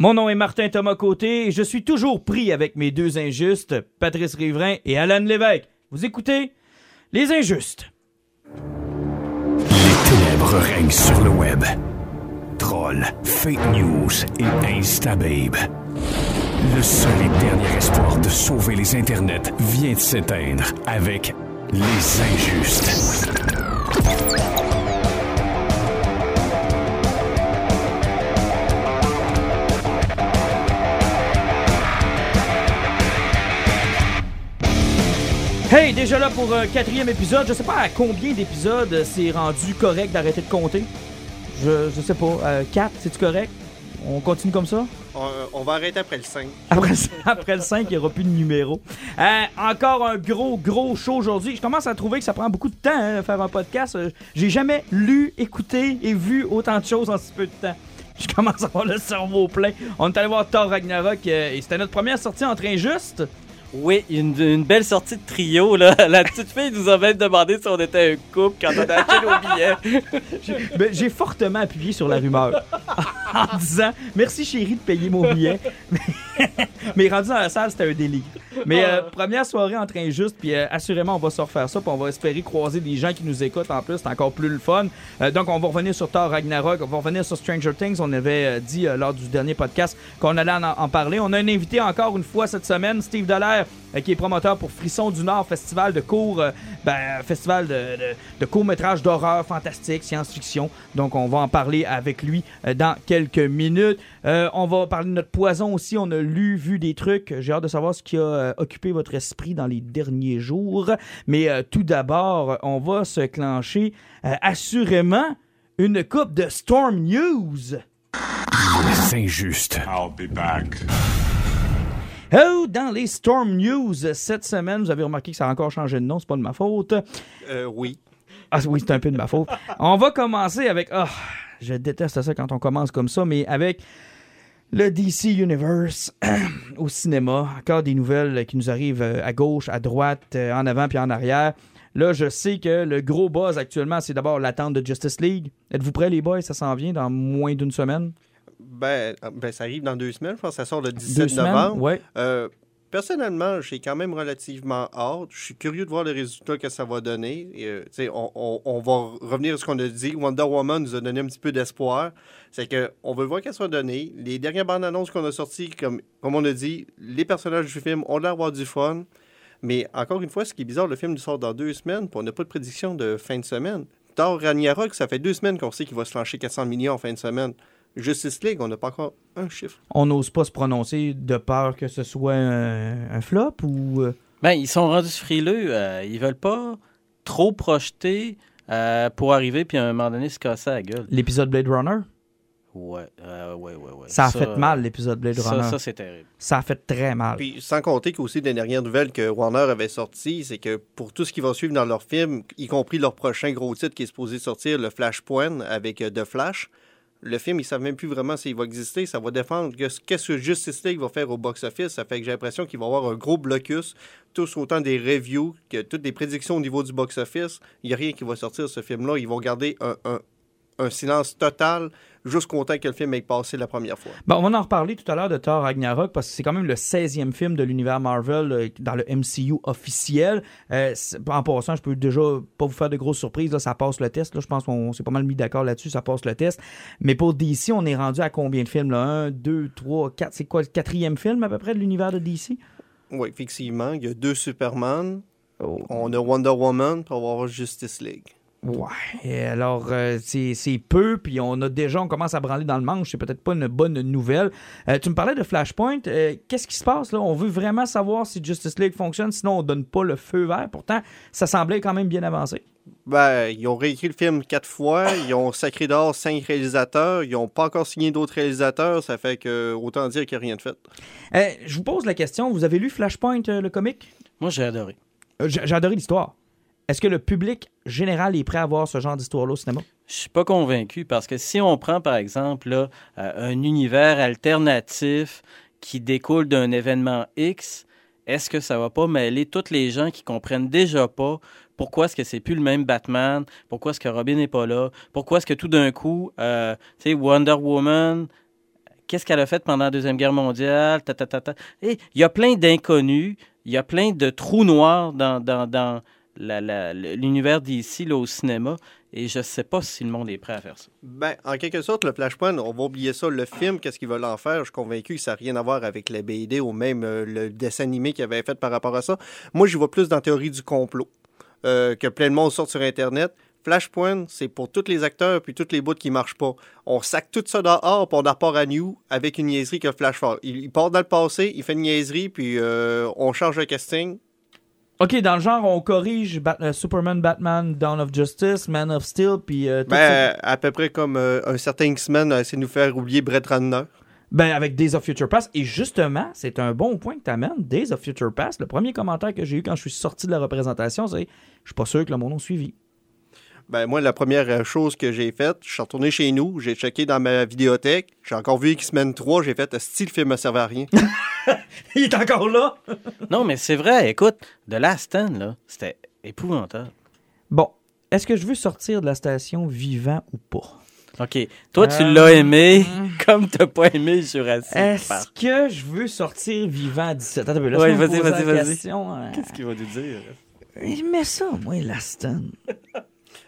Mon nom est Martin Thomas Côté et je suis toujours pris avec mes deux injustes, Patrice Riverain et Alan Lévesque. Vous écoutez Les Injustes. Les ténèbres règnent sur le web. Trolls, fake news et instababe. Le seul et dernier espoir de sauver les internets vient de s'éteindre avec Les Injustes. Hey, déjà là pour un quatrième épisode. Je sais pas à combien d'épisodes c'est rendu correct d'arrêter de compter. Je, je sais pas. Euh, 4, c'est-tu correct? On continue comme ça? On, on va arrêter après le 5. Après, après le 5, il n'y aura plus de numéro. Euh, encore un gros, gros show aujourd'hui. Je commence à trouver que ça prend beaucoup de temps hein, de faire un podcast. Euh, J'ai jamais lu, écouté et vu autant de choses en si peu de temps. Je commence à avoir le cerveau plein. On est allé voir Thor Ragnarok euh, et c'était notre première sortie entre injustes. Oui, une, une belle sortie de trio, là. La petite fille nous a même demandé si on était un couple quand on a acheté nos billets. Ben, J'ai fortement appuyé sur la rumeur en disant merci chérie de payer mon billet. Mais rendu dans la salle, c'était un délire. Mais euh, première soirée entre injustes, puis euh, assurément, on va se refaire ça, puis on va espérer croiser des gens qui nous écoutent en plus, c'est encore plus le fun. Euh, donc, on va revenir sur Thor Ragnarok, on va revenir sur Stranger Things. On avait dit lors du dernier podcast qu'on allait en, en parler. On a un invité encore une fois cette semaine, Steve Dallaire, euh, qui est promoteur pour Frisson du Nord, festival de cours, euh, ben, festival de, de, de courts-métrages d'horreur, fantastique, science-fiction. Donc, on va en parler avec lui euh, dans quelques minutes. Euh, on va parler de notre poison aussi. On a lu, vu des trucs. J'ai hâte de savoir ce qui a euh, occupé votre esprit dans les derniers jours. Mais euh, tout d'abord, on va se clencher euh, assurément une coupe de Storm News. Les Injustes. I'll be back. Oh, dans les Storm News cette semaine, vous avez remarqué que ça a encore changé de nom, c'est pas de ma faute. Euh, oui. Ah oui, c'est un peu de ma faute. On va commencer avec. Ah, je déteste ça quand on commence comme ça, mais avec le DC Universe au cinéma. Encore des nouvelles qui nous arrivent euh, à gauche, à droite, euh, en avant puis en arrière. Là, je sais que le gros buzz actuellement, c'est d'abord l'attente de Justice League. Êtes-vous prêts, les boys? Ça s'en vient dans moins d'une semaine. Ben, euh, ben, ça arrive dans deux semaines. Je pense que ça sort le Deux 17 semaines? novembre. Ouais. Euh, personnellement, j'ai quand même relativement hâte. Je suis curieux de voir les résultats que ça va donner. Euh, on, on- on va revenir à ce qu'on a dit. Wonder Woman nous a donné un petit peu d'espoir. C'est que on veut voir qu'elle soit donnée. Les dernières bandes annonces qu'on a sorties, comme, comme on a dit, les personnages du film ont l'air d'avoir du fun. Mais encore une fois, ce qui est bizarre, le film nous sort dans deux semaines, puis on n'a pas de prédiction de fin de semaine. Thor Ragnarok, ça fait deux semaines qu'on sait qu'il va se lancer 400 millions en fin de semaine. Justice League, on n'a pas encore un chiffre. On n'ose pas se prononcer de peur que ce soit un, un flop ou. euh, Ben, ils sont rendus frileux. euh, ils veulent pas trop projeter euh, pour arriver puis à un moment donné se casser la gueule. l'épisode Blade Runner? Ouais, euh, ouais, ouais, ouais. Ça a fait mal, l'épisode Blade Ça, Runner. ça c'est terrible. Ça a fait très mal. Puis sans compter qu'aussi des dernières nouvelles que Warner avait sorties, c'est que pour tout ce qui va suivre dans leur film, y compris leur prochain gros titre qui est supposé sortir, le Flashpoint avec The Flash, le film, ils savent même plus vraiment s'il va exister. Ça va défendre que- qu'est-ce que Justice League va faire au box-office. Ça fait que j'ai l'impression qu'il va y avoir un gros blocus, tous autant des reviews que toutes des prédictions au niveau du box-office. Il n'y a rien qui va sortir ce film-là. Ils vont garder un silence total jusqu'au temps que le film ait passé la première fois. Bon, on va en reparler tout à l'heure de Thor Ragnarok parce que c'est quand même le 16e film de l'univers Marvel euh, dans le MCU officiel. Euh, en passant, je peux déjà pas vous faire de grosses surprises. Là, ça passe le test. Là, je pense qu'on s'est pas mal mis d'accord là-dessus. Ça passe le test. Mais pour DC, on est rendu à combien de films? Là? Un, deux, trois, quatre. C'est quoi le quatrième film à peu près de l'univers de DC? Oui, effectivement. Il y a deux Superman. Oh. On a Wonder Woman, va avoir Justice League. Ouais, et alors euh, c'est peu, puis on a déjà, on commence à branler dans le manche, c'est peut-être pas une bonne nouvelle. Euh, tu me parlais de Flashpoint, euh, qu'est-ce qui se passe là? On veut vraiment savoir si Justice League fonctionne, sinon on donne pas le feu vert. Pourtant, ça semblait quand même bien avancé. Ben, ils ont réécrit le film quatre fois, ils ont sacré d'or cinq réalisateurs, ils n'ont pas encore signé d'autres réalisateurs, ça fait que autant dire qu'il n'y a rien de fait. Euh, je vous pose la question, vous avez lu Flashpoint, euh, le comic? Moi, j'ai adoré. Euh, j'ai adoré l'histoire. Est-ce que le public général est prêt à voir ce genre d'histoire-là au cinéma? Je suis pas convaincu parce que si on prend par exemple euh, un univers alternatif qui découle d'un événement X, est-ce que ça va pas mêler toutes les gens qui comprennent déjà pas pourquoi est-ce que c'est plus le même Batman, pourquoi est-ce que Robin n'est pas là, pourquoi est-ce que tout d'un coup, euh, tu sais, Wonder Woman qu'est-ce qu'elle a fait pendant la Deuxième Guerre mondiale, ta, ta, il y a plein d'inconnus, il y a plein de trous noirs dans, dans, l'univers d'ici, au cinéma, et je sais pas si le monde est prêt à faire ça. Ben, en quelque sorte, le Flashpoint, on va oublier ça. Le film, qu'est-ce qu'ils veulent en faire? Je suis convaincu que ça n'a rien à voir avec les BD ou même euh, le dessin animé qu'ils avaient fait par rapport à ça. Moi, j'y vois plus dans la théorie du complot. euh, que plein de monde sort sur Internet. Flashpoint, c'est pour tous les acteurs puis toutes les bouts qui marchent pas. On sac tout ça dehors puis on repart à New avec une niaiserie que Flash il part dans le passé, il fait une niaiserie puis euh, on change le casting. Ok, dans le genre, on corrige Bat- euh, Superman, Batman, Dawn of Justice, Man of Steel, puis euh, tout ça. Ben, à peu près comme euh, un certain X-Men a essayé de nous faire oublier Brett Ratner. Ben, avec Days of Future Past. Et justement, c'est un bon point que tu amènes. Days of Future Past, le premier commentaire que j'ai eu quand je suis sorti de la représentation, c'est Je suis pas sûr que le monde a suivi. Ben, moi, la première euh, chose que j'ai faite, je suis retourné chez nous, j'ai checké dans ma vidéothèque, j'ai encore vu X-Men 3, j'ai fait, style le film ne servait à rien. Il est encore là. Non, mais c'est vrai, écoute, The Last Stand, là, c'était épouvantable. Bon, est-ce que je veux sortir de la station vivant ou pas? OK, toi, tu Euh, l'as aimé comme t'as pas aimé Jurassic Est-ce Park. que je veux sortir vivant à 17 ans? Me vas-y, vas-y, vas-y. hein. Qu'est-ce qu'il va nous dire? Je mets ça, moi, Laston.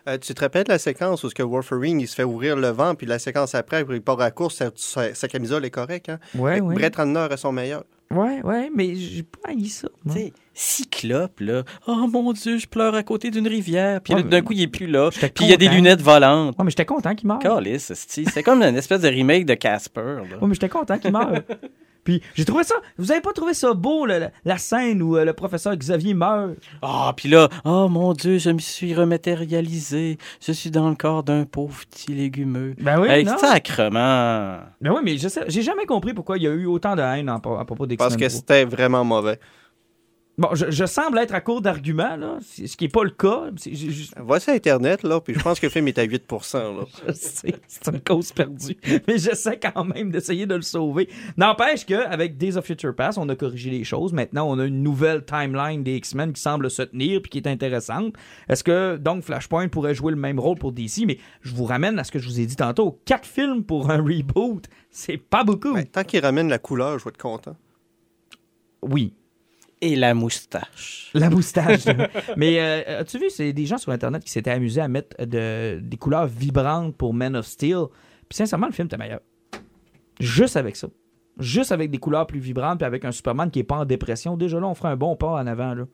Euh, tu te rappelles la séquence où ce que Wolverine, il se fait ouvrir le vent, puis la séquence après, il part à la course, sa, sa- sa camisole est correcte. Hein? Ouais, ouais. Brett Ratner est son meilleur. Ouais, ouais, mais j'ai pas haï ça. sais, Cyclope, là. Oh mon Dieu, je pleure à côté d'une rivière. Puis Ouais, d'un coup, il est plus là. Puis il y a des lunettes volantes. Ouais, mais j'étais content qu'il meure. C'est comme une espèce de remake de Casper. là. Ouais, mais j'étais content qu'il meure. Puis j'ai trouvé ça. Vous avez pas trouvé ça beau, le- la, scène où euh, le professeur Xavier meurt? Ah, puis là, oh mon Dieu, je me suis rematérialisé. Je suis dans le corps d'un pauvre petit légumeux. Ben oui, Hey, non? sacrement. Ben oui, mais je sais, j'ai jamais compris pourquoi il y a eu autant de haine en- à propos d'X-Men. Parce que 3. c'était vraiment mauvais. Bon, je, je semble être à court d'arguments, là, ce qui n'est pas le cas. Voici Internet, là, puis je pense que le film est à 8 là. Je sais, c'est une cause perdue. Mais j'essaie quand même d'essayer de le sauver. N'empêche qu'avec Days of Future Past, on a corrigé les choses. Maintenant, on a une nouvelle timeline des X-Men qui semble se tenir puis qui est intéressante. Est-ce que, donc, Flashpoint pourrait jouer le même rôle pour DC? Mais je vous ramène à ce que je vous ai dit tantôt. Quatre films pour un reboot, c'est pas beaucoup. Ben, tant qu'il ramène la couleur, je vais être content. Oui, Et la moustache. La moustache. Mais euh, as-tu vu, c'est des gens sur Internet qui s'étaient amusés à mettre de, des couleurs vibrantes pour Men of Steel. Puis sincèrement, le film était meilleur. Juste avec ça. Juste avec des couleurs plus vibrantes, puis avec un Superman qui est pas en dépression. Déjà là, on ferait un bon pas en avant. Là.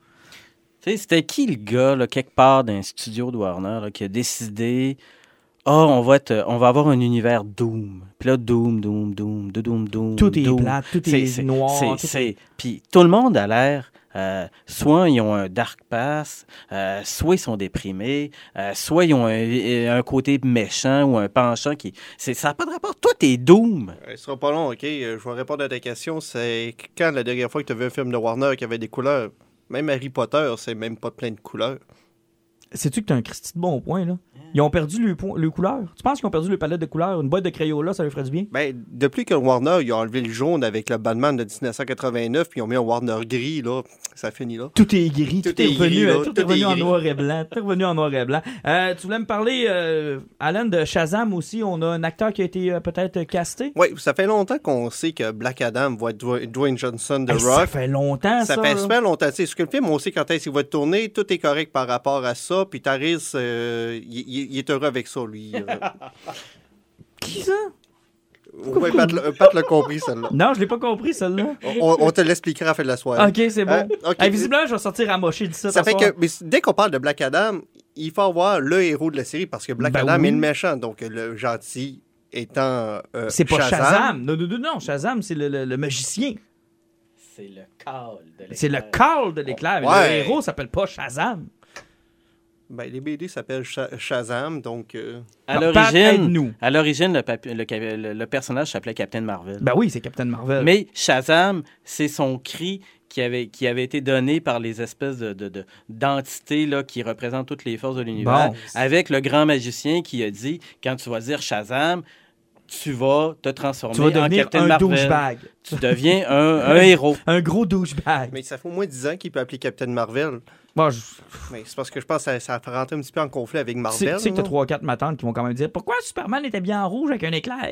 Tu sais, c'était qui le gars, là, quelque part dans un studio de Warner, là, qui a décidé Ah, on va être, on va avoir un univers Doom. Puis là, Doom, Doom, Doom, de Doom, Doom. Tout est Doom. plat, tout est, noir. c'est- tout c'est- Puis tout le monde a l'air. euh, soit ils ont un dark pass, euh, soit ils sont déprimés, euh, soit ils ont un, un côté méchant ou un penchant qui. c'est- Ça n'a pas de rapport. Toi, t'es Doom. Ce sera pas long, OK? Je vais répondre à ta question. C'est quand la dernière fois que tu as vu un film de Warner qui avait des couleurs? Même Harry Potter, c'est même pas plein de couleurs. Sais-tu que t'as un Christy de bon point, là? Ils ont perdu le, couleur. Tu penses qu'ils ont perdu le palette de couleurs? Une boîte de Crayola, ça leur ferait du bien? Ben, depuis que Warner, ils ont enlevé le jaune avec le Batman de 1989, puis ils ont mis un Warner gris, là, ça finit là. Tout est gris, tout, Tout est, est revenu, là, euh, tout, tout est revenu est en noir et blanc. Tout est revenu en noir et blanc. Euh, tu voulais me parler, euh, Alan, de Shazam aussi. On a un acteur qui a été euh, peut-être casté. Oui, ça fait longtemps qu'on sait que Black Adam va être Dwayne- Johnson de Hey, ça Rock. fait longtemps, ça. Ça fait super longtemps. Tu sais, Parce que le film, on sait quand est-ce qu'il va être tourné, tout est correct par rapport à ça, puis Taris, euh, il, est heureux avec ça, lui. Euh, Qui ça? ouais, Pat, l'a- Pat l'a compris, celle-là. Non, je l'ai pas compris, celle-là. On, on te l'expliquera à la fin de la soirée. Ok, c'est bon. Euh, ok. Hey, visiblement, je vais sortir à mocher de ça. Ça fait soir. que, mais dès qu'on parle de Black Adam, il faut avoir le héros de la série parce que Black Ben Adam oui. est le méchant, donc le gentil étant. euh, C'est pas Shazam. Non, non, non, non. Shazam, c'est le, le- le magicien. C'est le call de C'est le Carl de l'éclair. Ouais. Le héros s'appelle pas Shazam. Ben, les BD s'appellent Sha- Shazam, donc. euh, À l'origine, à l'origine, le, papi- le, ca- le- le personnage s'appelait Captain Marvel. Ben oui, c'est Captain Marvel. Mais Shazam, c'est son cri qui avait, qui avait été donné par les espèces de, de- de- d'entités là, qui représentent toutes les forces de l'univers, Bon. avec le grand magicien qui a dit, quand tu vas dire Shazam, tu vas te transformer tu vas en devenir Captain un Marvel. douchebag. Tu deviens un, un héros. Un gros douchebag. Mais ça fait au moins 10 ans qu'il peut appeler Captain Marvel. Je... Mais c'est parce que je pense que ça, ça fait rentrer un petit peu en conflit avec Marvel. tu sais que t'as là. 3-4 matantes qui vont quand même dire Pourquoi Superman était bien en rouge avec un éclair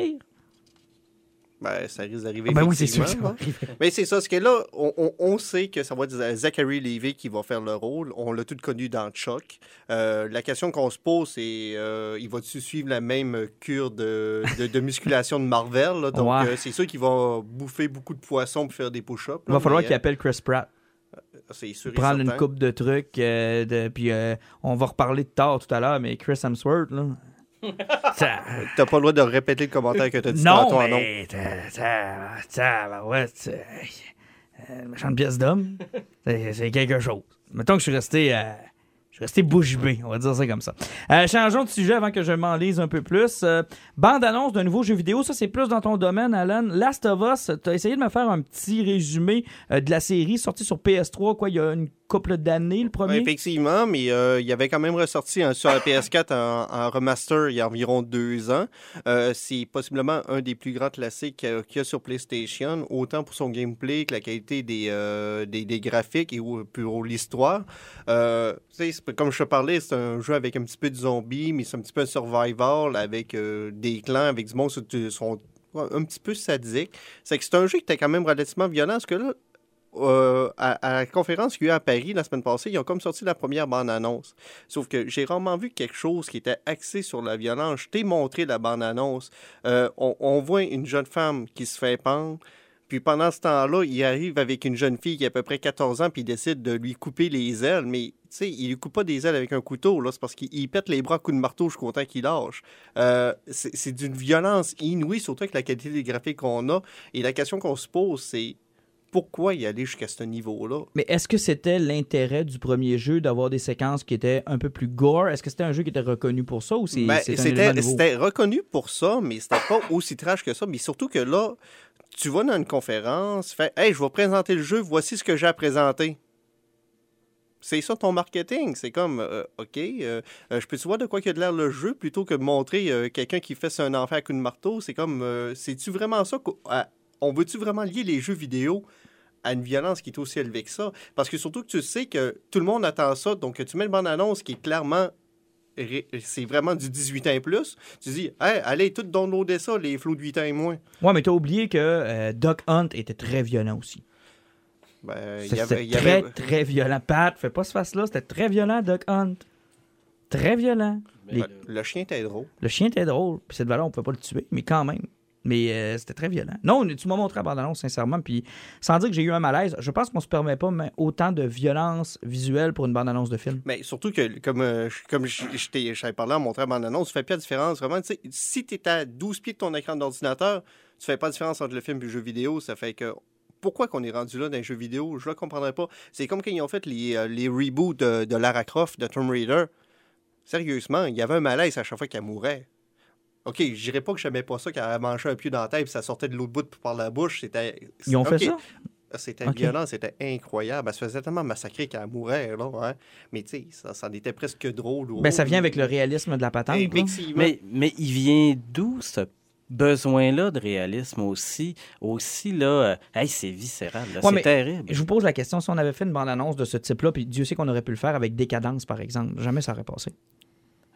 Ben, ça risque d'arriver. Ah ben oui, c'est sûr. ça hein. Mais c'est ça, ce que là, on, sait que ça va être Zachary Levy qui va faire le rôle. On l'a tout connu dans Chuck. Euh, la question qu'on se pose, c'est euh, il va-tu suivre la même cure de, de, de musculation de Marvel? là? Donc, euh, c'est sûr qu'il va bouffer beaucoup de poissons pour faire des push-ups. Il va falloir qu'il appelle Chris Pratt. C'est sûr prendre une coupe de trucs. de- puis on va reparler de tard tout à l'heure, mais Chris Hemsworth, là. ça- T'as pas le droit de répéter le commentaire que t'as dit tantôt non, nom. mais. ça- ça- ça- bah ouais, euh, une méchante pièce d'homme, c'est c'est quelque chose. Mettons que je suis resté. euh, je suis resté bouche bée, on va dire ça comme ça. Euh, changeons de sujet avant que je m'en lise un peu plus. Euh, Bande-annonce d'un nouveau jeu vidéo, ça c'est plus dans ton domaine, Alan. Last of Us, t'as essayé de me faire un petit résumé euh, de la série sortie sur PS3, quoi, il y a une couple d'années, le premier? Effectivement, mais il avait quand même ressorti sur la PS4 en, remaster il y a environ deux ans. C'est possiblement un des plus grands classiques qu'il y a- y sur PlayStation, autant pour son gameplay que la qualité des, des, graphiques et ou- pour l'histoire. Tu c'est- comme je te parlais, c'est un jeu avec un petit peu de zombies, mais c'est un petit peu un survival avec euh, des clans, avec du monde qui sont un petit peu sadiques. C'est que c'est un jeu qui était quand même relativement violent, parce que là, euh, à, la conférence qu'il y a eu à Paris la semaine passée, ils ont comme sorti la première bande-annonce. Sauf que j'ai rarement vu quelque chose qui était axé sur la violence. Je t'ai montré la bande-annonce. Euh, on, voit une jeune femme qui se fait pendre. Puis pendant ce temps-là, il arrive avec une jeune fille qui a à peu près 14 ans, puis il décide de lui couper les ailes. Mais, sais, il lui coupe pas des ailes avec un couteau, là. C'est parce qu'il il pète les bras à coups de marteau jusqu'au temps qu'il lâche. Euh, c'est d'une violence inouïe, surtout avec la qualité des graphiques qu'on a. Et la question qu'on se pose, c'est pourquoi y aller jusqu'à ce niveau-là? Mais est-ce que c'était l'intérêt du premier jeu d'avoir des séquences qui étaient un peu plus gore? Est-ce que c'était un jeu qui était reconnu pour ça ou c'est Ben, c'était reconnu pour ça, mais c'était pas aussi trash que ça. Mais surtout que là, tu vas dans une conférence, fais Hey, je vais présenter le jeu, voici ce que j'ai à présenter. C'est ça ton marketing. C'est comme, euh, OK, euh, euh, je peux-tu voir de quoi qu'il y a de l'air le jeu plutôt que montrer quelqu'un qui fait un enfant à coup de marteau? C'est comme, c'est-tu vraiment ça? on veut-tu vraiment lier les jeux vidéo à une violence qui est aussi élevée que ça? Parce que surtout que tu sais que tout le monde attend ça, donc tu mets une bande-annonce qui est clairement c'est vraiment du 18 ans et plus. Tu dis, hey, allez, tout downloader ça, les flots de 8 ans et moins. Ouais, mais t'as oublié que euh, Duck Hunt était très violent aussi. Ben, il y C'était avait, il y très, avait- très violent. Pat, fais pas ce face-là. C'était très violent, Duck Hunt. Très violent. Les- Le chien était drôle. Le chien était drôle. Puis cette valeur, on pouvait pas le tuer, mais quand même. Mais euh, c'était très violent. Non, tu m'as montré la bande-annonce, sincèrement. Puis sans dire que j'ai eu un malaise, je pense qu'on se permet pas mais, autant de violence visuelle pour une bande-annonce de film. Mais surtout que, comme, euh, je- comme je, t'avais parlé en montrant mon annonce, tu fais pas la différence. Vraiment, tu sais, si tu es à 12 pieds de ton écran d'ordinateur, tu fais pas la différence entre le film et le jeu vidéo. Ça fait que. Pourquoi qu'on est rendu là dans les jeux vidéo? Je ne comprendrais pas. C'est comme quand ils ont fait les, euh, les reboots de, de Lara Croft, de Tomb Raider. Sérieusement, il y avait un malaise à chaque fois qu'elle mourait. OK, je dirais pas que j'aimais pas ça, qu'elle mangeait un pied dans la tête et ça sortait de l'autre bout par la bouche. C'était. Ils ont fait ça? C'était Ok. violent, c'était incroyable. Elle se faisait tellement massacrer qu'elle mourait, là. hein. Mais tu sais, ça, ça en était presque drôle. Ben, ça vient avec le réalisme de la patente. Mais, mais il vient d'où ce besoin-là de réalisme aussi? Aussi, là, euh, hey, c'est viscéral, Ouais, c'est terrible. Je vous pose la question, si on avait fait une bande-annonce de ce type-là, puis Dieu sait qu'on aurait pu le faire avec Décadence, par exemple, jamais ça aurait passé.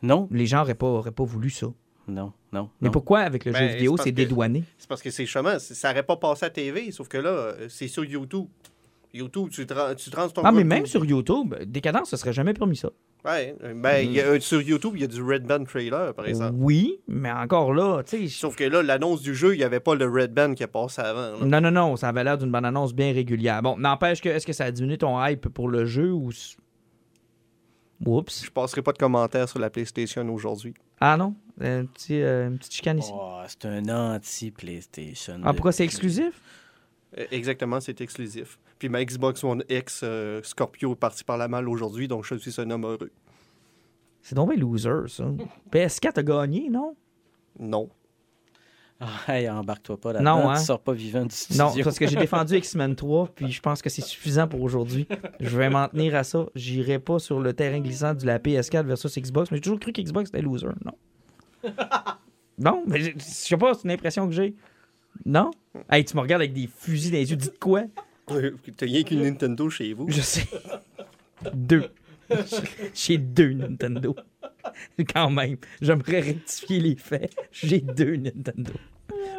Non, Les gens n'auraient pas, auraient pas voulu ça. non, non. Mais non. pourquoi, avec le Ben, jeu vidéo, c'est dédouané? C'est parce que c'est chemin. Ça n'aurait pas passé à TV, sauf que là, euh, c'est sur YouTube. YouTube, tu rends- tu sur ton Ah, mais même sur YouTube, Décadence, ce serait jamais permis ça. Ouais, ben, y a- euh, sur YouTube, il y a du Red Band trailer, par exemple. Oui, mais encore là, tu sais. Sauf que là, l'annonce du jeu, il n'y avait pas le Red Band qui a passé avant. là. Non, non, non, ça avait l'air d'une bande-annonce bien régulière. Bon, n'empêche que, est-ce que ça a diminué ton hype pour le jeu ou. Oups. Je passerai pas de commentaires sur la PlayStation aujourd'hui. Ah non? Un petit, euh, une petite chicane ici. Oh, c'est un anti-PlayStation. ah, pourquoi c'est exclusif? Euh, Exactement, c'est exclusif. Puis ma Xbox One X euh, Scorpio est parti par la malle aujourd'hui, donc je suis un homme heureux. C'est donc bien loser, ça. PS4 a gagné, non? Non. Ah, hey, embarque-toi pas là-dedans. Non, hein? Tu sors pas vivant du studio. Non, parce que j'ai défendu X-Men 3, puis je pense que c'est suffisant pour aujourd'hui. Je vais m'en tenir à ça. J'irai pas sur le terrain glissant de la PS4 versus Xbox, mais j'ai toujours cru qu'Xbox était loser. Non. Non, mais je je sais pas, c'est une impression que j'ai. Non? Hey, tu me regardes avec des fusils dans les yeux, dites quoi? T'as rien qu'une Nintendo chez vous. Je sais. Deux. J'ai deux Nintendo. Quand même. J'aimerais rectifier les faits. J'ai deux Nintendo.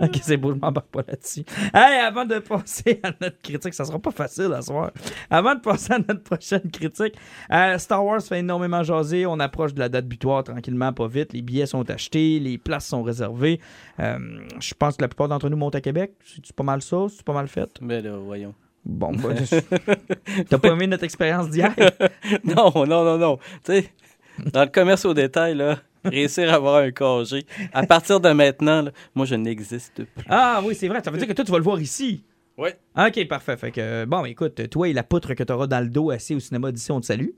Ok, c'est beau, je m'embarque pas là-dessus. Hey, avant de passer à notre critique, ça sera pas facile à soir. Avant de passer à notre prochaine critique, euh, Star Wars fait énormément jaser. On approche de la date butoir tranquillement, pas vite. Les billets sont achetés, les places sont réservées. Euh, je pense que la plupart d'entre nous montent à Québec. C'est pas mal ça, c'est pas mal fait? Mais là, voyons. Bon, bah, t'as pas aimé notre expérience d'hier? Non, non, non, non. Tu sais, dans le commerce au détail, là, réussir à avoir un congé, à partir de maintenant, là, moi, je n'existe plus. Ah oui, c'est vrai. Ça veut dire que toi, tu vas le voir ici. Oui. OK, parfait. Fait que, bon, écoute, toi et la poutre que tu auras dans le dos assis au cinéma d'ici, on te salue.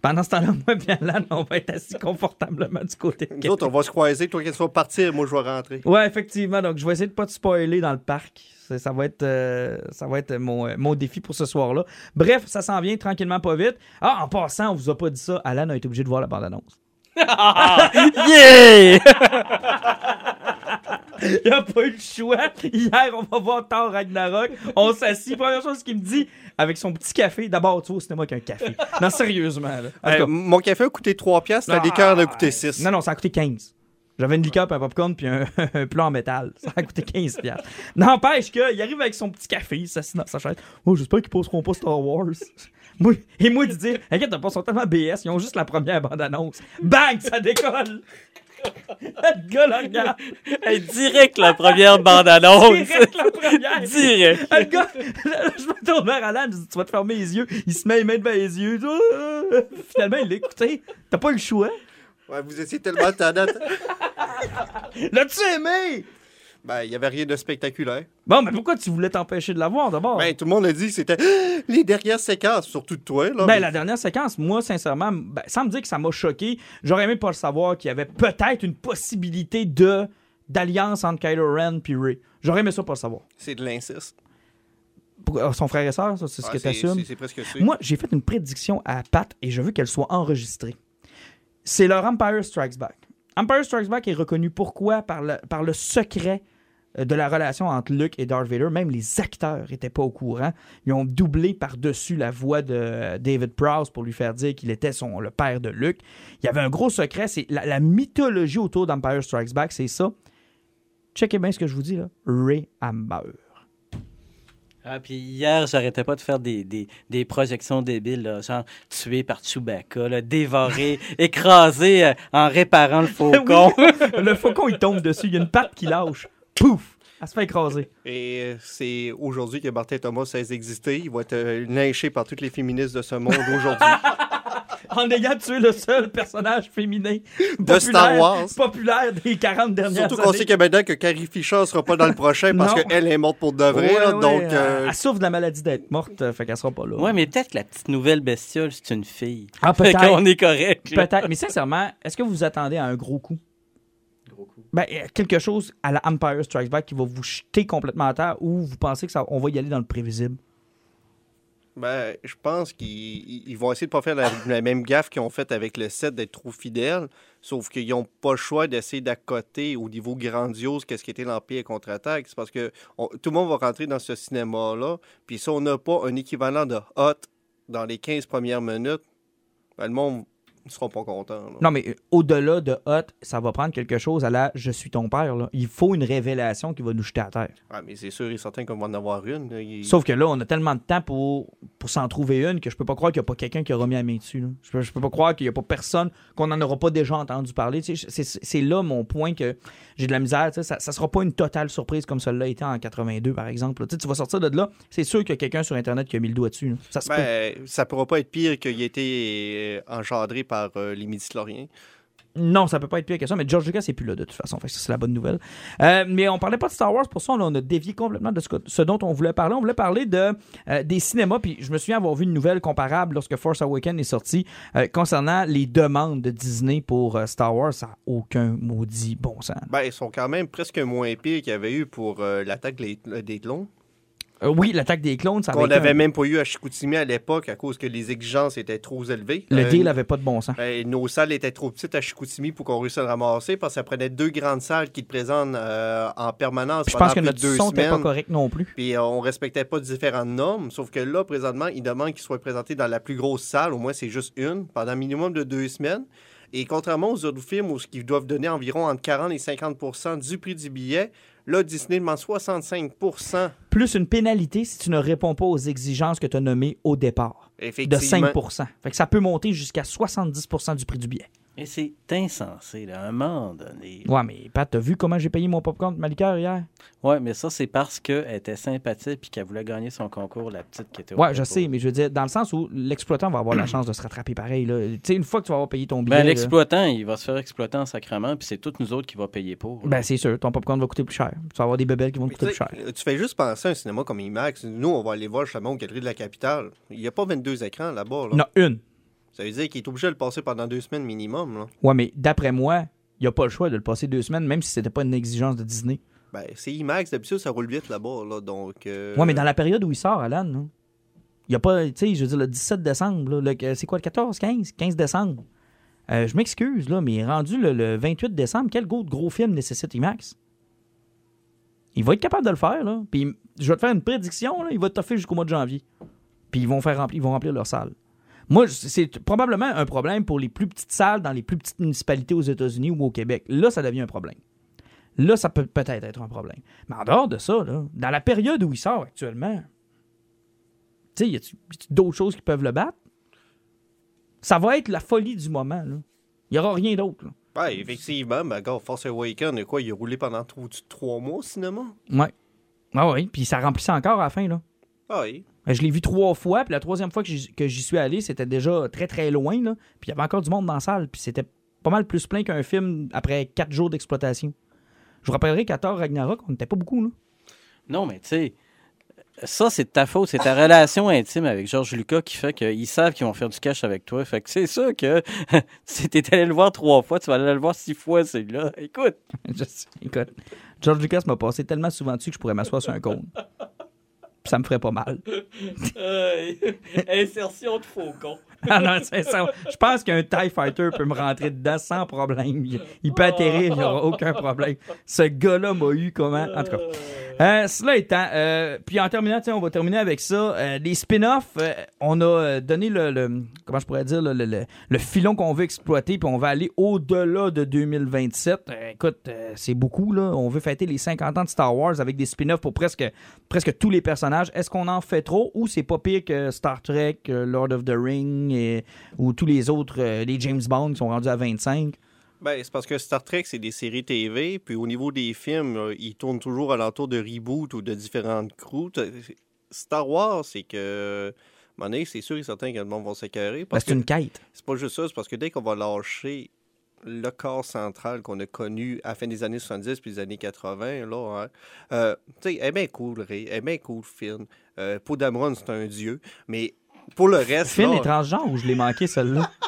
Pendant ce temps-là, moi et Alan, on va être assis confortablement du côté de Nous autres, on va se croiser. Toi, quand tu vas partir, moi, je vais rentrer. Ouais, effectivement. Donc, je vais essayer de pas te spoiler dans le parc. Ça, ça va être, euh, ça va être mon, euh, mon défi pour ce soir-là. Bref, ça s'en vient tranquillement, pas vite. Ah, en passant, on vous a pas dit ça. Alan a été obligé de voir la bande-annonce. Yeah! Il a pas eu le choix. Hier, on va voir Thor Ragnarok. On s'assit. Première chose qu'il me dit, avec son petit café. D'abord, tu vois, au cinéma qu'un café. Non, sérieusement. Là. En tout Euh, cas, mon café a coûté 3 piastres, la Ah. liqueur a coûté 6. Non, non, ça a coûté 15. J'avais une liqueur, puis un popcorn, puis un, un plat en métal. Ça a coûté 15 piastres. N'empêche qu'il arrive avec son petit café, il s'assied dans sa chaise. Oh, j'espère qu'ils poseront pas Star Wars. Moi- Et moi, de dire, inquiète pas, ils sont tellement BS, ils ont juste la première bande-annonce. Bang, ça décolle! Le gars, là, regarde. Hey, direct la première bande-annonce. Direct la première. Direct. Le gars, là, je me tourne vers Alan, je dis, tu vas te fermer les yeux. Il se met les mains devant les yeux. Finalement, il l'a écouté. T'as pas eu le choix. Ouais, vous étiez tellement tannant. L'as-tu aimé? Ben, il n'y avait rien de spectaculaire. Bon, mais pourquoi tu voulais t'empêcher de la voir d'abord? Ben, tout le monde a dit que c'était les dernières séquences, surtout de toi. Là, Ben, Mais- la dernière séquence, moi, sincèrement, ben, sans me dire que ça m'a choqué, j'aurais aimé pas le savoir qu'il y avait peut-être une possibilité de d'alliance entre Kylo Ren et Rey. J'aurais aimé ça pas le savoir. C'est de l'inceste. Euh, son frère et sœur, c'est ce Ouais, que t'assumes? c'est- presque sûr. Moi, j'ai fait une prédiction à Pat et je veux qu'elle soit enregistrée. C'est leur Empire Strikes Back. Empire Strikes Back est reconnu pourquoi? Par le, par le secret de la relation entre Luke et Darth Vader. Même les acteurs n'étaient pas au courant. Ils ont doublé par-dessus la voix de euh, David Prowse pour lui faire dire qu'il était son, le père de Luke. Il y avait un gros secret. C'est la, la mythologie autour d'Empire Strikes Back, c'est ça. Checkez bien ce que je vous dis là. Ray Amber. Ah, puis hier, j'arrêtais pas de faire des, des, des projections débiles, là, genre tué par Chewbacca, là, dévoré, écrasé euh, en réparant le faucon. le faucon, il tombe dessus. Il y a une patte qui lâche. Pouf! Elle se fait écraser. Et euh, c'est aujourd'hui que Martin Thomas cesse d'exister. Il va être euh, lynché par toutes les féministes de ce monde aujourd'hui. En ayant tué le seul personnage féminin De Star Wars. populaire des 40 dernières Surtout qu'on années. sait que maintenant que Carrie Fisher sera pas dans le prochain parce qu'elle est morte pour de vrai. Ouais, là, ouais, donc, elle- euh, Elle souffre de la maladie d'être morte, fait qu'elle sera pas là. Ouais, mais peut-être que la petite nouvelle bestiole, c'est une fille. Ah, Fait peut-être. qu'on est correct. Peut-être. Mais sincèrement, est-ce que vous vous attendez à un gros coup? Ben, quelque chose à la Empire Strikes Back qui va vous jeter complètement à terre ou vous pensez que ça, on va y aller dans le prévisible? ben, je pense qu'ils ils- ils vont essayer de pas faire la, la même gaffe qu'ils ont faite avec le 7 d'être trop fidèles. Sauf qu'ils n'ont pas le choix d'essayer d'accoter au niveau grandiose qu'est-ce qui était l'Empire contre-attaque. C'est parce que on- tout le monde va rentrer dans ce cinéma-là. Puis si on n'a pas un équivalent de hot dans les 15 premières minutes, ben, le monde ne sera pas content. là. Non, mais euh, au-delà de Hot, ça va prendre quelque chose à la Je suis ton père. Là. Il faut une révélation qui va nous jeter à terre. Ah, mais c'est sûr et certain qu'on va en avoir une. là. Il- Sauf que là, on a tellement de temps pour, pour s'en trouver une que je peux pas croire qu'il n'y a pas quelqu'un qui a remis la main dessus. là. Je, peux, je peux pas croire qu'il n'y a pas personne qu'on n'en aura pas déjà entendu parler. Tu sais, C'est c'est là mon point que j'ai de la misère. tu sais, Ça ne sera pas une totale surprise comme celle-là était en 82, par exemple. là. Tu sais, Tu vas sortir de là, c'est sûr qu'il y a quelqu'un sur Internet qui a mis le doigt dessus. là. Ça se peut. Ben, ça pourra pas être pire qu'il ait été euh, engendré par euh, les Midichloriens? Non, ça peut pas être pire que ça, mais George Lucas n'est plus là de toute façon. Fait que ça, c'est la bonne nouvelle. Euh, mais on parlait pas de Star Wars, pour ça, on a dévié complètement de ce, que- ce dont on voulait parler. On voulait parler de, euh, des cinémas, puis je me souviens avoir vu une nouvelle comparable lorsque Force Awakens est sorti euh, concernant les demandes de Disney pour Star Wars. Ça n'a aucun maudit bon sens. Ben, ils sont quand même presque moins pires qu'il y avait eu pour l'attaque des, des clones. Euh, oui, l'attaque des clones, ça Qu'on n'avait un- même pas eu à Chicoutimi à l'époque à cause que les exigences étaient trop élevées. Le Euh, deal avait pas de bon sens. ben, nos salles étaient trop petites à Chicoutimi pour qu'on réussisse à le ramasser parce que ça prenait deux grandes salles qui te présentent euh, en permanence Puis je pense que notre de deux son n'était pas correct non plus. Puis euh, on respectait pas différentes normes, sauf que là, présentement, ils demandent qu'ils soient présentés dans la plus grosse salle, au moins c'est juste une, pendant un minimum de deux semaines. Et contrairement aux autres films où ils doivent donner environ entre 40 et 50% du prix du billet, Là, Disney demande 65% Plus une pénalité si tu ne réponds pas aux exigences que tu as nommées au départ, de Effectivement. 5 Fait que ça peut monter jusqu'à 70% du prix du billet. Et c'est insensé, là, à un moment donné. Ouais, mais Pat, t'as vu comment j'ai payé mon popcorn de ma liqueur hier? Ouais, mais ça, c'est parce qu'elle était sympathique puis qu'elle voulait gagner son concours, la petite qui était au Ouais, je sais, mais je veux dire, dans le sens où l'exploitant va avoir la chance de se rattraper pareil. là. Tu sais, une fois que tu vas avoir payé ton billet. Ben, là, l'exploitant, il va se faire exploiter en sacrement, puis c'est toutes nous autres qui va payer pour. là. ben, c'est sûr, ton popcorn va coûter plus cher. Tu vas avoir des bébelles qui vont te Mais coûter plus cher. Tu fais juste penser à un cinéma comme IMAX. Nous, on va aller voir justement aux Galeries de la Capitale. Il n'y a pas 22 écrans là-bas. Là. Non, une. Ça veut dire qu'il est obligé de le passer pendant deux semaines minimum. Là. Ouais, mais d'après moi, il n'y a pas le choix de le passer deux semaines, même si c'était pas une exigence de Disney. Ben, c'est IMAX, d'habitude, ça roule vite là-bas. Là, donc, euh, Ouais, mais dans la période où il sort, Alan, là, il n'y a pas, tu sais, je veux dire, le 17 décembre, le- c'est quoi, le 14, 15, 15 décembre? Euh, je m'excuse, là, mais rendu le, le 28 décembre, quel gros, gros film nécessite IMAX? Il va être capable de le faire, là. Puis je vais te faire une prédiction, là, il va te toffer jusqu'au mois de janvier. Puis ils vont faire remplir, ils vont remplir leur salle. Moi, c'est probablement un problème pour les plus petites salles dans les plus petites municipalités aux États-Unis ou au Québec. Là, ça devient un problème. Là, ça peut peut-être être un problème. Mais en dehors de ça, là, dans la période où il sort actuellement, tu sais, y a-tu a-tu d'autres choses qui peuvent le battre? Ça va être la folie du moment. là. Il n'y aura rien d'autre. Ouais, effectivement, ben, gars, Force Awakens, quoi, il a roulé pendant trois mois au cinéma? Ouais. Ah oui, puis ça remplissait encore à la fin. Là. Ah oui. Je l'ai vu trois fois, puis la troisième fois que j'y suis allé, c'était déjà très très loin. Là, puis il y avait encore du monde dans la salle, puis c'était pas mal plus plein qu'un film après quatre jours d'exploitation. Je vous rappellerai qu'à Thor Ragnarok, on n'était pas beaucoup. Là. Non, mais tu sais, ça, c'est de ta faute. C'est ta relation intime avec Georges Lucas qui fait qu'ils savent qu'ils vont faire du cash avec toi. Fait que c'est sûr que si t'es allé le voir trois fois, tu vas aller le voir six fois, celui-là. Écoute. Écoute, George Lucas m'a passé tellement souvent dessus que je pourrais m'asseoir sur un cône. Ça me ferait pas mal. insertion de faucon. Ah non, ça. Je pense qu'un TIE Fighter peut me rentrer dedans sans problème. Il, il peut atterrir, il n'y aura aucun problème. Ce gars-là m'a eu comment? En tout cas. Euh, cela étant, euh, puis en terminant, on va terminer avec ça. Euh, les spin-offs, on a donné le, comment je pourrais dire, le, filon qu'on veut exploiter, puis on va aller au-delà de 2027. Euh, écoute, c'est beaucoup, là. On veut fêter les 50 ans de Star Wars avec des spin-offs pour presque, presque tous les personnages. Est-ce qu'on en fait trop ou c'est pas pire que Star Trek, Lord of the Ring ou tous les autres, les James Bond qui sont rendus à 25? Ben, c'est parce que Star Trek, c'est des séries TV, puis au niveau des films, euh, ils tournent toujours alentour de reboot ou de différentes croûtes. Star Wars, c'est que. À un moment donné, c'est sûr et certain que le monde va s'écœurer. Ben, Parce c'est que une quête. c'est pas juste ça, c'est parce que dès qu'on va lâcher le corps central qu'on a connu à la fin des années 70 puis des années 80, là, hein, euh, tu sais, elle est bien cool, Ray, elle est bien cool, Finn. Euh, Dameron, c'est un dieu, mais pour le reste. Finn là, est transgenre ou je l'ai manqué, celle-là?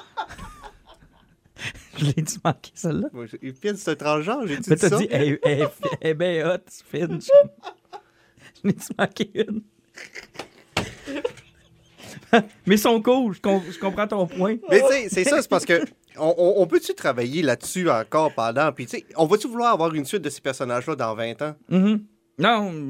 je l'ai dit manqué, celle-là? moi, je- Finn, c'est un transgenre, j'ai dit Mais t'as ça? dit, elle- elle est bien hot, Finn. Je, dit manqué une. Mais sont cool, je, com- je comprends ton point. Mais tu sais, c'est ça, c'est parce que on, on- on peut-tu travailler là-dessus encore pendant, puis tu sais, on va-tu vouloir avoir une suite de ces personnages-là dans 20 ans? Mhm. Non,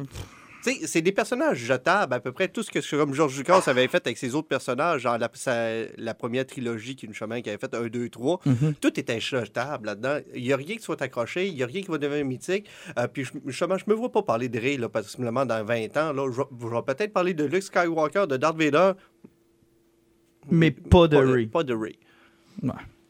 sais, c'est des personnages jetables, à peu près tout ce que comme George Lucas avait fait avec ses autres personnages, genre la, sa- la première trilogie qui chemin qui avait fait 1, 2, 3, Mhm. tout était jetable là-dedans. Il n'y a rien qui soit accroché, il n'y a rien qui va devenir mythique. Euh, puis je, justement, je me vois pas parler de Ray, là, possiblement dans 20 ans. Là, je, vais- je vais peut-être parler de Luke Skywalker, de Darth Vader. mais pas de pas Ray. Pas de Ray.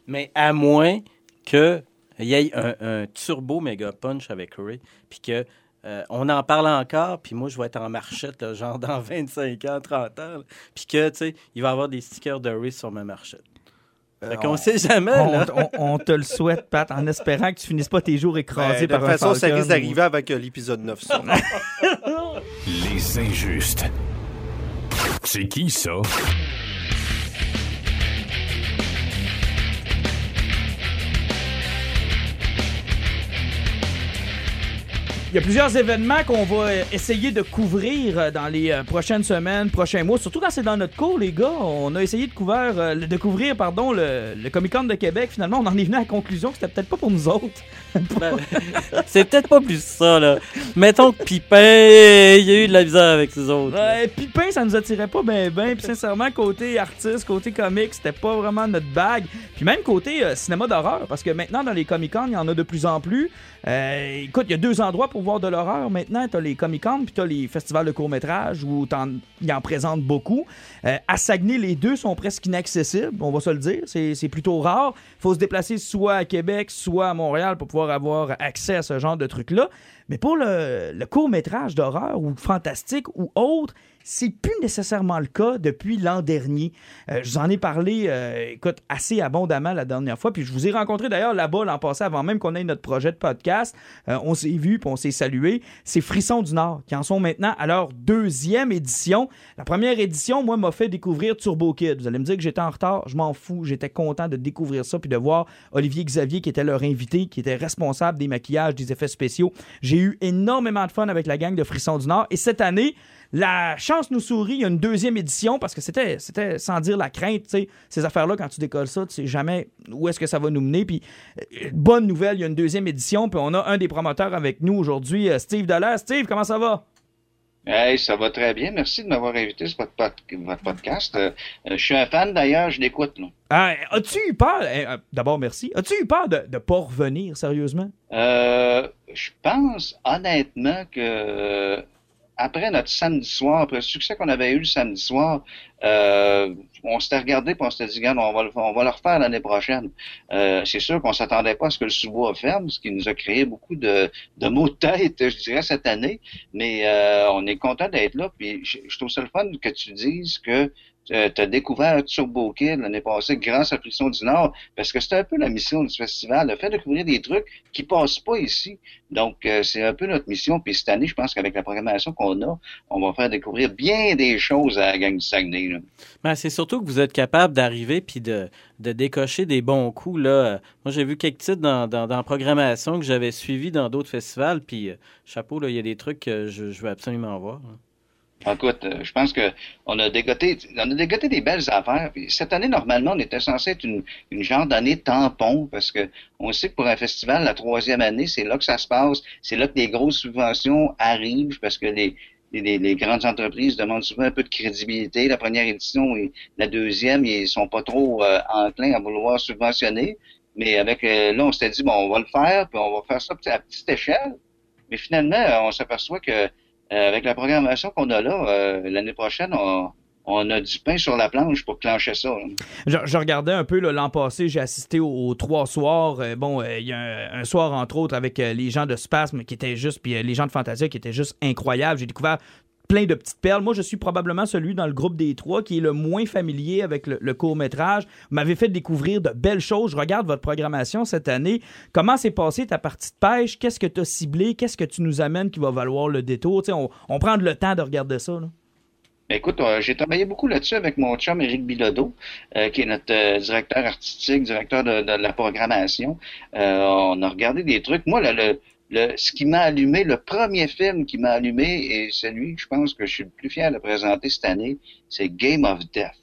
Mais à moins qu'il y ait un, un turbo méga punch avec Ray, puis que euh, on en parle encore, puis moi, je vais être en marchette, là, genre dans 25 ans, 30 ans, puis que, tu sais, il va y avoir des stickers de Ray sur ma marchette. Fait qu'on sait jamais, On, là. on- on te le souhaite, Pat, en espérant que tu finisses pas tes jours écrasés Ben, de par toute un façon, ça risque ou- d'arriver avec euh, l'épisode 9. ça. Les injustes. C'est qui ça? Il y a plusieurs événements qu'on va euh, essayer de couvrir euh, dans les euh, prochaines semaines, prochains mois. Surtout quand c'est dans notre cours, les gars. On a essayé de couvrir, de couvrir pardon, le, le Comic Con de Québec. Finalement, on en est venu à la conclusion que c'était peut-être pas pour nous autres. Ben, c'est peut-être pas plus ça, là. Mettons que Pipin, il y a eu de la misère avec les autres. Ouais, Pipin, ça nous attirait pas bien, bien. Puis sincèrement, côté artiste, côté comique, c'était pas vraiment notre bague. Puis même côté euh, cinéma d'horreur, parce que maintenant, dans les Comic Con, il y en a de plus en plus. Euh, écoute, il y a deux endroits pour voir de l'horreur. Maintenant, tu as les Comic-Con puis tu as les festivals de court-métrage où ils en présentent beaucoup. Euh, à Saguenay, les deux sont presque inaccessibles, on va se le dire. C'est plutôt rare. Il faut se déplacer soit à Québec, soit à Montréal pour pouvoir avoir accès à ce genre de trucs-là. Mais pour le, court-métrage d'horreur ou fantastique ou autre, c'est plus nécessairement le cas depuis l'an dernier. Euh, je vous en ai parlé, euh, écoute, assez abondamment la dernière fois. Puis je vous ai rencontré d'ailleurs là-bas l'an passé, avant même qu'on ait notre projet de podcast. Euh, on s'est vu puis on s'est salué. C'est Frissons du Nord qui en sont maintenant à leur deuxième édition. La première édition, moi, m'a fait découvrir Turbo Kid. Vous allez me dire que j'étais en retard. Je m'en fous. J'étais content de découvrir ça puis de voir Olivier Xavier qui était leur invité, qui était responsable des maquillages, des effets spéciaux. J'ai eu énormément de fun avec la gang de Frissons du Nord. Et cette année, la chance nous sourit, il y a une deuxième édition parce que c'était, sans dire la crainte, ces affaires-là, quand tu décolles ça, tu sais jamais où est-ce que ça va nous mener. Puis, euh, bonne nouvelle, il y a une deuxième édition, puis on a un des promoteurs avec nous aujourd'hui, euh, Steve Dallaire. Steve, comment ça va? Hey, ça va très bien. Merci de m'avoir invité sur votre, podcast. Euh, je suis un fan d'ailleurs, je l'écoute. Ah, as-tu eu peur? Eh, d'abord, merci. As-tu eu peur de ne pas revenir, sérieusement? je pense honnêtement que après notre samedi soir, après le succès qu'on avait eu le samedi soir, euh, on s'était regardé et on s'était dit, on va le, on va le refaire l'année prochaine. Euh, c'est sûr qu'on s'attendait pas à ce que le sous-bois ferme, ce qui nous a créé beaucoup de, de maux de tête, je dirais, cette année. Mais euh, on est content d'être là. Puis je, trouve ça le fun que tu dises que euh, tu as découvert Turbo Kid l'année passée grâce à du Nord, parce que c'était un peu la mission du festival, le fait de découvrir des trucs qui passent pas ici. Donc, euh, c'est un peu notre mission. Puis cette année, je pense qu'avec la programmation qu'on a, on va faire découvrir bien des choses à la gang du Saguenay. Ben, c'est surtout que vous êtes capable d'arriver puis de, décocher des bons coups. Là. Moi, j'ai vu quelques titres dans, la programmation que j'avais suivi dans d'autres festivals. Puis, euh, chapeau, il y a des trucs que je, je veux absolument voir. Écoute, euh, je pense que on a dégoté, on a dégoté des belles affaires. cette année, normalement, on était censé être une, une genre d'année tampon parce que on sait que pour un festival, la troisième année, c'est là que ça se passe. C'est là que les grosses subventions arrivent parce que les, les, les, grandes entreprises demandent souvent un peu de crédibilité. La première édition et la deuxième, ils sont pas trop euh, enclins à vouloir subventionner. Mais avec euh, là, on s'était dit bon, on va le faire, puis on va faire ça à petite échelle. Mais finalement, on s'aperçoit que avec la programmation qu'on a là, euh, l'année prochaine, on, a du pain sur la planche pour clencher ça. Je, regardais un peu l'an passé, j'ai assisté aux, trois soirs. Euh, bon, il y a un, soir, entre autres, avec les gens de Spasme qui étaient juste, puis les gens de Fantasia qui étaient juste incroyables. J'ai découvert plein de petites perles. Moi, je suis probablement celui dans le groupe des trois qui est le moins familier avec le, court-métrage. Vous m'avez fait découvrir de belles choses. Je regarde votre programmation cette année. Comment s'est passée ta partie de pêche? Qu'est-ce que tu as ciblé? Qu'est-ce que tu nous amènes qui va valoir le détour? on, on prend le temps de regarder ça. Ben, écoute, euh, j'ai travaillé beaucoup là-dessus avec mon chum Éric Bilodeau, euh, qui est notre euh, directeur artistique, directeur de, la programmation. on a regardé des trucs. Moi, le, le, ce qui m'a allumé, le premier film qui m'a allumé, et celui que je pense que je suis le plus fier de présenter cette année, c'est Game of Death.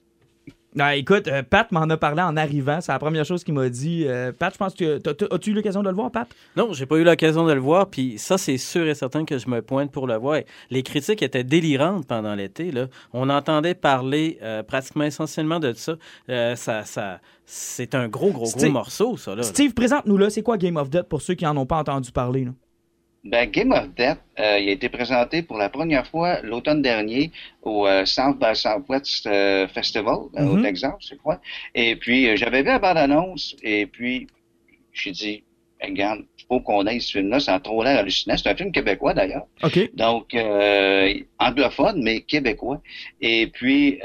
Ah, écoute, euh, Pat m'en a parlé en arrivant. C'est la première chose qu'il m'a dit. Euh, Pat, je pense que. As-tu eu l'occasion de le voir, Pat? Non, j'ai pas eu l'occasion de le voir. Puis ça, c'est sûr et certain que je me pointe pour le voir. Les critiques étaient délirantes pendant l'été. On entendait parler euh, pratiquement essentiellement de ça. ça, ça c'est un gros, gros, gros morceau, ça. Là. Steve, présente-nous là. C'est quoi Game of Death pour ceux qui n'en ont pas entendu parler? Là? Ben, Game of Death, euh, il a été présenté pour la première fois l'automne dernier au euh, South by Southwest euh, Festival au mm-hmm. Texas, je crois. Et puis, j'avais vu la bande-annonce et puis j'ai dit, regarde, il faut qu'on aille ce film-là, ça a trop l'air hallucinant. C'est un film québécois d'ailleurs. OK. Donc, anglophone, mais québécois. Et puis,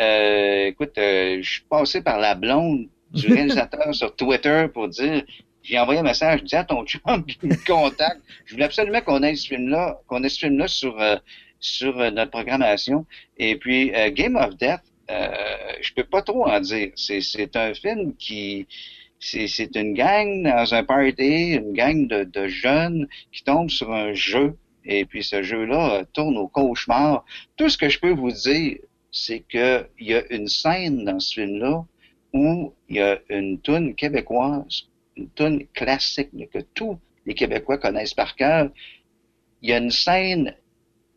écoute, je suis passé par la blonde du réalisateur sur Twitter pour dire j'ai envoyé un message, dis à ton chum qui me contacte. Je voulais absolument qu'on ait ce film-là, qu'on ait ce film-là sur euh, sur euh, notre programmation. Et puis euh, Game of Death, euh, je peux pas trop en dire. C'est un film qui c'est une gang dans un party, une gang de, de jeunes qui tombent sur un jeu. Et puis ce jeu-là tourne au cauchemar. Tout ce que je peux vous dire, c'est que il y a une scène dans ce film-là où il y a une toune québécoise une tune classique que tous les Québécois connaissent par cœur. Il y a une scène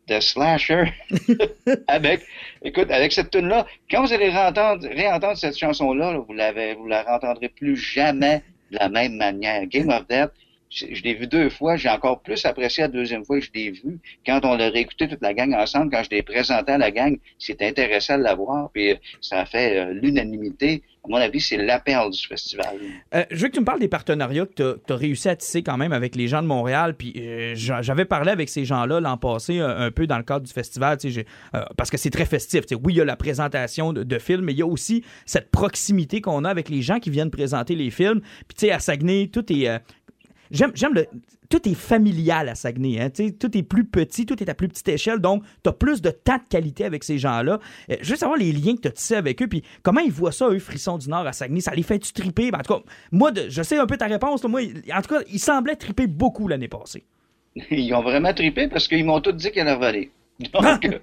de slasher avec, écoute, avec cette tune-là. Quand vous allez réentendre, cette chanson-là, vous l'avez, vous la réentendrez plus jamais de la même manière. Game of Death, je, l'ai vu deux fois, j'ai encore plus apprécié la deuxième fois que je l'ai vu. Quand on l'a réécouté toute la gang ensemble, quand je l'ai présenté à la gang, c'était intéressant de la voir, puis ça a fait euh, l'unanimité. À mon avis, c'est la du festival. Euh, je veux que tu me parles des partenariats que tu as, réussi à tisser quand même avec les gens de Montréal. Puis euh, j'a- j'avais parlé avec ces gens-là l'an passé un, un peu dans le cadre du festival, euh, parce que c'est très festif. Oui, il y a la présentation de, films, mais il y a aussi cette proximité qu'on a avec les gens qui viennent présenter les films. Puis tu sais, à Saguenay, tout est... euh, J'aime, j'aime le. Tout est familial à Saguenay. Hein? Tout est plus petit, tout est à plus petite échelle. Donc, tu as plus de temps de qualité avec ces gens-là. Euh, je veux savoir les liens que tu as tissés avec eux. Puis comment ils voient ça, eux, Frissons du Nord à Saguenay? Ça les fait-tu triper? Ben, en tout cas, moi, de- je sais un peu ta réponse. là. moi, en tout cas, ils semblaient triper beaucoup l'année passée. Ils ont vraiment trippé parce qu'ils m'ont tous dit qu'elle revenait. Donc, euh,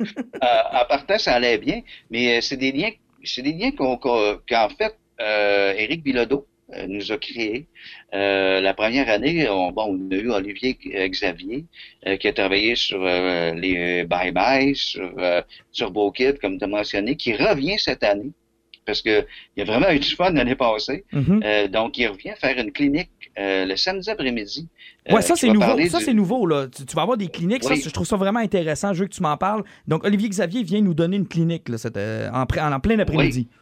en partant, ça allait bien. Mais euh, c'est des liens, c'est des liens qu'en fait, euh, Éric Bilodeau euh, nous a créés. Euh, la première année, on, bon, on a eu Olivier euh, Xavier euh, qui a travaillé sur euh, les Bye Bye, sur euh, Turbo Kid, comme tu as mentionné, qui revient cette année. Parce que il a vraiment eu du fun l'année passée. Mhm. Euh, donc, il revient faire une clinique euh, le samedi après-midi. Ouais, euh, ça c'est nouveau. Ça du- c'est nouveau là. Tu, tu vas avoir des cliniques. Ça, je trouve ça vraiment intéressant. Je veux que tu m'en parles. Donc Olivier Xavier vient nous donner une clinique là, cette, euh, en, en plein après-midi. Oui,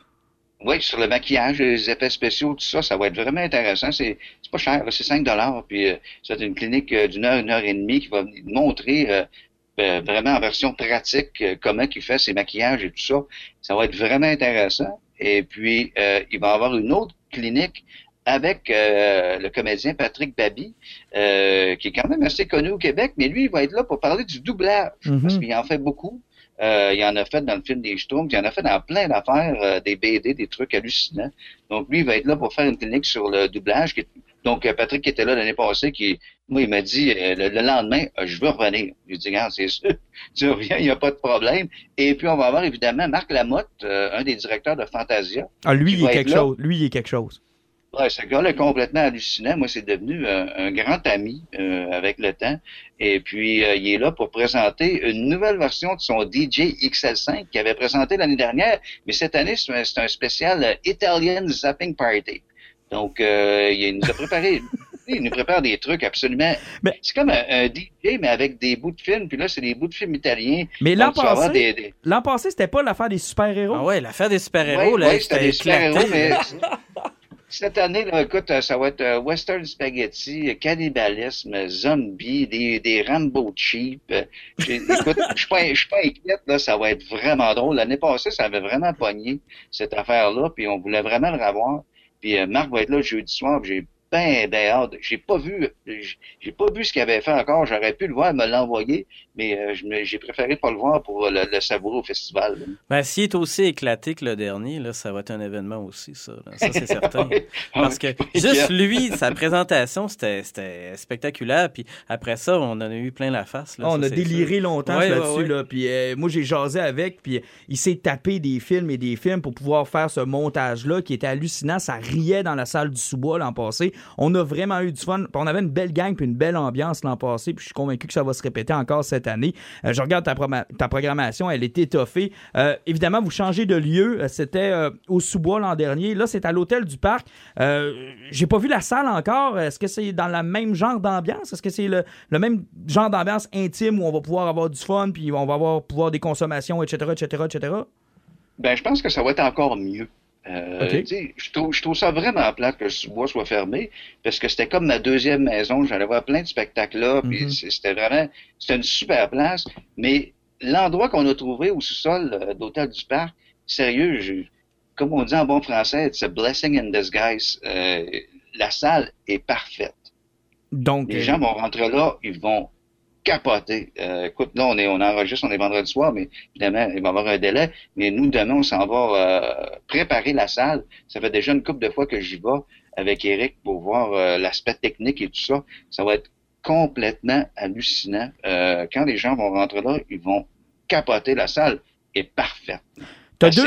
sur le maquillage, les effets spéciaux, tout ça, ça va être vraiment intéressant. C'est pas cher, c'est 5 dollars. Puis euh, c'est une clinique euh, d'une heure, une heure et demie qui va montrer euh, euh, vraiment en version pratique euh, comment il fait ses maquillages et tout ça. Ça va être vraiment intéressant. Et puis euh, il va y avoir une autre clinique avec euh, le comédien Patrick euh, qui est quand même assez connu au Québec, mais lui, il va être là pour parler du doublage, Mhm. parce qu'il en fait beaucoup. Euh, il en a fait dans le film des Schtroumpfs, il en a fait dans plein d'affaires, euh, des BD, des trucs hallucinants. Donc lui, il va être là pour faire une clinique sur le doublage. Donc euh, Patrick qui était là l'année passée, qui moi il m'a dit euh, le, le lendemain, je veux revenir. Je lui ai dit, regarde, c'est sûr, tu reviens, il n'y a pas de problème. Et puis on va avoir évidemment Marc Lamotte, un des directeurs de Fantasia. Ah, lui, il est quelque chose. Lui, il est quelque chose. Ouais, ce gars-là est complètement hallucinant. Moi, c'est devenu un, un grand ami euh, avec le temps. Et puis, euh, il est là pour présenter une nouvelle version de son DJ XL5 qu'il avait présenté l'année dernière. Mais cette année, c'est un, c'est un spécial euh, Italian Zapping Party. Donc, euh, il nous a préparé... Il nous prépare des trucs absolument. Mais- C'est comme un, un DJ, mais avec des bouts de films. Puis là, c'est des bouts de films italiens. Mais l'an passé, des- des- l'an passé, c'était pas l'affaire des super-héros? Ah ouais, l'affaire des super-héros, Ouais, là, ouais, c'était des super-héros, mais cette année, là, écoute, euh, ça va être euh, western spaghetti, euh, cannibalisme, zombie, des, des Rambo cheap. Écoute, je suis pas, inquiète, là, ça va être vraiment drôle. L'année passée, ça avait vraiment pogné, cette affaire-là, puis on voulait vraiment le revoir. Puis euh, Marc va être là jeudi soir, j'ai ben, ben hâte. J'ai pas vu, j'ai pas vu ce qu'il avait fait encore. J'aurais pu le voir, me l'envoyer, mais euh, je me- j'ai préféré pas le voir pour le, le savourer au festival. Ben, s'il est aussi éclaté que le dernier, là, ça va être un événement aussi, ça. là. Ça, c'est certain. Parce que juste lui, sa présentation, c'était spectaculaire. Puis après ça, on en a eu plein la face. Là, Ah, on ça, a déliré longtemps Ouais, là-dessus. ouais, ouais. Là. Puis, euh, moi, j'ai jasé avec. Puis, il s'est tapé des films et des films pour pouvoir faire ce montage-là qui était hallucinant. Ça riait dans la salle du sous-bois l'an passé. On a vraiment eu du fun. Puis on avait une belle gang puis une belle ambiance l'an passé. Puis je suis convaincu que ça va se répéter encore cette année. Euh, je regarde ta, programmation. Elle est étoffée. Euh, évidemment, vous changez de lieu. Euh, C'était au sous-bois l'an dernier. Là, c'est à l'hôtel du parc. J'ai pas vu la salle encore. Est-ce que c'est dans le même genre d'ambiance? Est-ce que c'est le, le même genre d'ambiance intime où on va pouvoir avoir du fun, puis on va avoir pouvoir des consommations, etc., etc., etc.? Ben, je pense que ça va être encore mieux. Euh, je, trouve, je trouve ça vraiment plate que le sous-bois soit fermé parce que c'était comme ma deuxième maison. J'allais voir plein de spectacles là, puis c'est- c'était vraiment c'était une super place. Mais l'endroit qu'on a trouvé au sous-sol euh, d'Hôtel du Parc, sérieux, je- comme on dit en bon français, a blessing in disguise. Euh, la salle est parfaite. Donc, Les euh, gens vont rentrer là, ils vont capoter. Euh, écoute, là, on est, on enregistre, on est vendredi soir, mais évidemment, il va y avoir un délai. Mais nous, demain, on s'en va euh, préparer la salle. Ça fait déjà une couple de fois que j'y vais avec Eric pour voir euh, l'aspect technique et tout ça. Ça va être complètement hallucinant. Euh, quand les gens vont rentrer là, ils vont capoter. La salle est parfaite.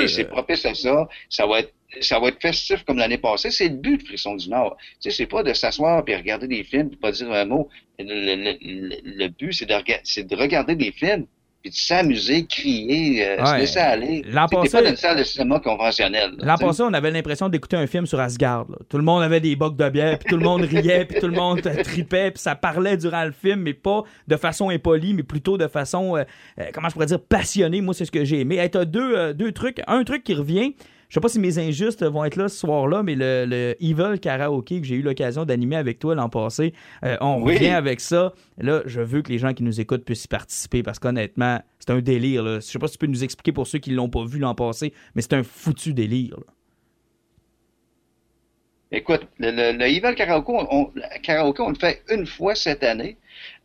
c'est propice à ça. Ça va être ça va être festif comme l'année passée. C'est le but de Frisson du Nord. Tu sais, c'est pas de s'asseoir puis regarder des films puis pas dire un mot. Le, le- le- le but, c'est de, rega- de regarder des films puis de s'amuser, crier, euh, se laisser aller. L'an passé- pas dans une salle de cinéma conventionnelle. L'an passé, on avait l'impression d'écouter un film sur Asgard. là. Tout le monde avait des bocs de bière, puis tout le monde riait, puis tout le monde tripait, puis ça parlait durant le film, mais pas de façon impolie, mais plutôt de façon, euh, euh, comment je pourrais dire, passionnée. Moi, c'est ce que j'ai aimé. Hey, t'as deux, deux trucs. Un truc qui revient. Je sais pas si mes injustes vont être là ce soir-là, mais le, le Evil Karaoke que j'ai eu l'occasion d'animer avec toi l'an passé, euh, on Oui. revient avec ça. Là, je veux que les gens qui nous écoutent puissent y participer parce qu'honnêtement, c'est un délire. Là. Je sais pas si tu peux nous expliquer pour ceux qui l'ont pas vu l'an passé, mais c'est un foutu délire. là. Écoute, le, le, le Evil Karaoke, on, karaoke, on le fait une fois cette année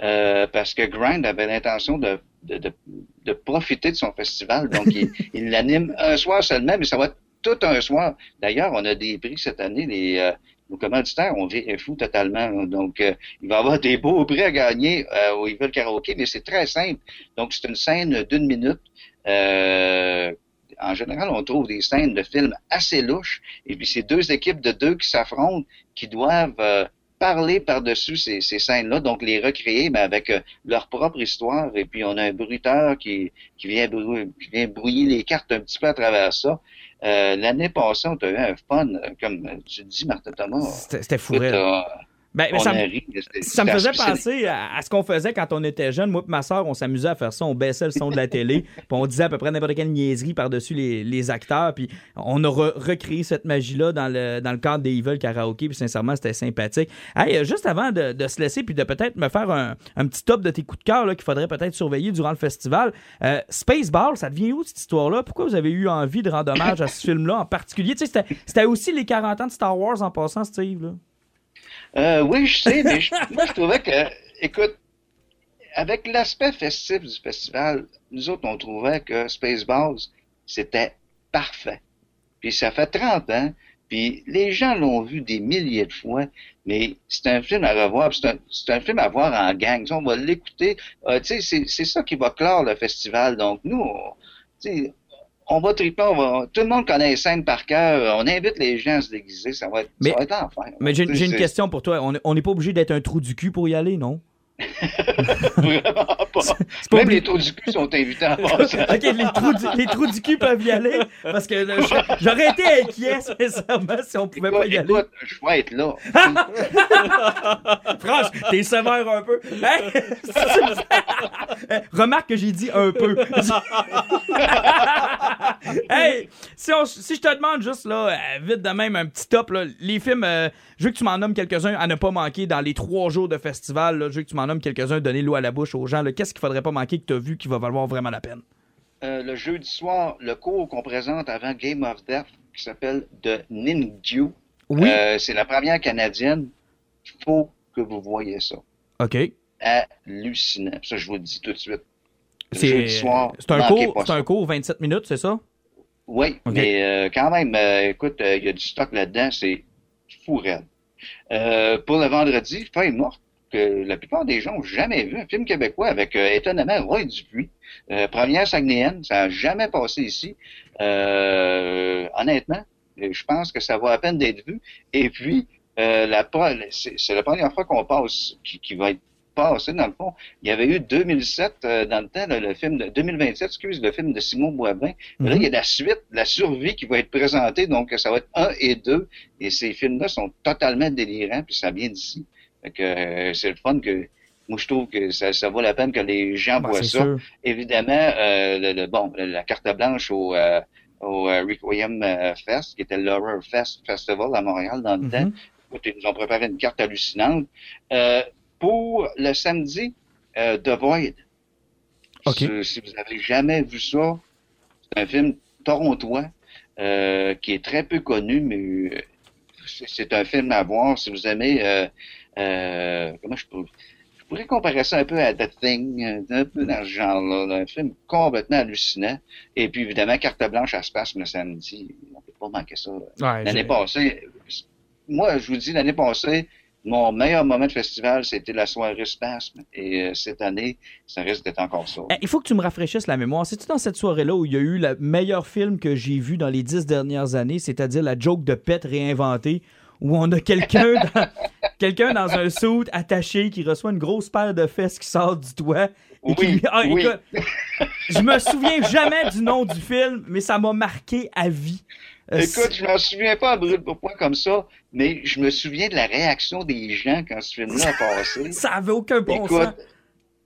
euh, parce que Grind avait l'intention de, de, de, de profiter de son festival. Donc, il il l'anime un soir seulement, mais ça va être tout un soir. D'ailleurs, on a des prix cette année. Les, euh, nos commanditaires, on vient fou totalement. Donc, euh, il va y avoir des beaux prix à gagner euh, au Evil Karaoke, mais c'est très simple. Donc, c'est une scène d'une minute. Euh, en général, on trouve des scènes de films assez louches. Et puis, c'est deux équipes de deux qui s'affrontent, qui doivent euh, parler par-dessus ces, ces scènes-là, donc les recréer, mais avec euh, leur propre histoire. Et puis, on a un bruiteur qui, qui, vient brouiller, qui vient brouiller les cartes un petit peu à travers ça. Euh, L'année passée, on a eu un fun, euh, comme tu dis, Martin Thomas. C'était c'était fou. Ben, mais ça, me- ri. C'était- ça me c'était faisait penser à, à ce qu'on faisait quand on était jeune. Moi et ma soeur, on s'amusait à faire ça. On baissait le son de la télé, puis on disait à peu près n'importe quelle niaiserie par-dessus les, les acteurs. Puis on a re- recréé cette magie-là dans le, dans le cadre des Evil Karaoke. Puis sincèrement, c'était sympathique. Hey, euh, juste avant de, de se laisser, puis de peut-être me faire un, un petit top de tes coups de cœur là, qu'il faudrait peut-être surveiller durant le festival. Euh, Spaceball, ça devient où cette histoire-là? Pourquoi vous avez eu envie de rendre hommage à ce film-là en particulier? Tu sais, c'était- c'était aussi les 40 ans de Star Wars en passant, Steve. Là. Euh, oui, je sais, mais je- moi, je trouvais que, écoute, avec l'aspect festif du festival, nous autres, on trouvait que Spaceballs, c'était parfait. Puis ça fait 30 ans, puis les gens l'ont vu des milliers de fois, mais c'est un film à revoir, c'est un, un film à voir en gang. On va l'écouter. Euh, c'est, ça qui va clore le festival. Donc, nous, on, on va triper, on va, tout le monde connaît les scènes par cœur. On invite les gens à se déguiser. Ça va être, Mais- ça va être l'enfer. Mais j'ai une question pour toi. On est- On n'est pas obligé d'être un trou du cul pour y aller, non? Vraiment pas. pas Même les trous du cul sont invités à passer. ok, les trous, du, les trous du cul peuvent y aller. Parce que j'aurais été inquiet, sincèrement, si on pouvait pas y aller. Je vais être là. France, t'es sévère un peu. Hein? Remarque que j'ai dit un peu. hey, si, on- si je te demande juste là, euh, vite de même, un petit top, là, les films, euh, je veux que tu m'en nommes quelques-uns à ne pas manquer dans les trois jours de festival. là. je veux que tu m'en nommes quelques-uns, donner l'eau à la bouche aux gens. Qu'est-ce qu'il faudrait pas manquer que tu as vu qui va valoir vraiment la peine? Euh, le jeudi soir, le cours qu'on présente avant Game of Death, qui s'appelle The Ninju. Oui. Euh, c'est la première canadienne. Il faut que vous voyez ça. OK. Hallucinant. Ça, je vous le dis tout de suite. Le C'est jeudi soir, c'est un, cours, un cours 27 minutes, c'est ça? Oui, mais euh, quand même, euh, écoute, euh, il y a du stock là-dedans, c'est fou raide. Euh, pour le vendredi, Feuille morte, que la plupart des gens n'ont jamais vu, un film québécois avec euh, étonnamment Roy Dupuis, euh, première Saguenéenne, ça n'a jamais passé ici. Euh, honnêtement, je pense que ça vaut la peine d'être vu. Et puis, euh, la c'est la première fois qu'on passe, qui, qui va être passé dans le fond. Il y avait eu 2007 euh, dans le temps, là, le film de 2027, excuse, le film de Simon Boivin. Là, il y a la suite, la survie qui va être présentée, donc ça va être un et deux. Et ces films-là sont totalement délirants, puis ça vient d'ici. Que euh, c'est le fun que moi je trouve que ça, ça vaut la peine que les gens Ben, voient ça. sûr. Évidemment, euh, le, le- bon, la carte blanche au, euh, au Requiem euh, Fest, qui était l'Horror Fest Festival à Montréal dans le Mhm. temps. Ils nous ont préparé une carte hallucinante. Euh, pour le samedi, euh, The Void. Si, si vous avez jamais vu ça, c'est un film torontois euh, qui est très peu connu, mais euh, c'est un film à voir si vous aimez. Euh, euh, comment je peux je pourrais comparer ça un peu à The Thing, un peu dans ce genre-là, là, un film complètement hallucinant. Et puis évidemment, carte blanche, se passe le samedi. On peut pas manquer ça. Ouais, L'année passée, moi, je vous dis, l'année passée, mon meilleur moment de festival, c'était la soirée Spasme. Et euh, cette année, ça risque d'être encore ça. Eh, Il faut que tu me rafraîchisses la mémoire. C'est-tu dans cette soirée-là où il y a eu le meilleur film que j'ai vu dans les dix dernières années, c'est-à-dire la joke de pète réinventée, où on a quelqu'un dans, quelqu'un dans un suit attaché qui reçoit une grosse paire de fesses qui sort du toit et qui Oui, lui- Ah, oui. écoute, je me souviens jamais du nom du film, mais ça m'a marqué à vie. Écoute, je m'en souviens pas à brûle pour point comme ça, mais je me souviens de la réaction des gens quand ce film-là a passé. ça avait aucun bon Écoute, sens.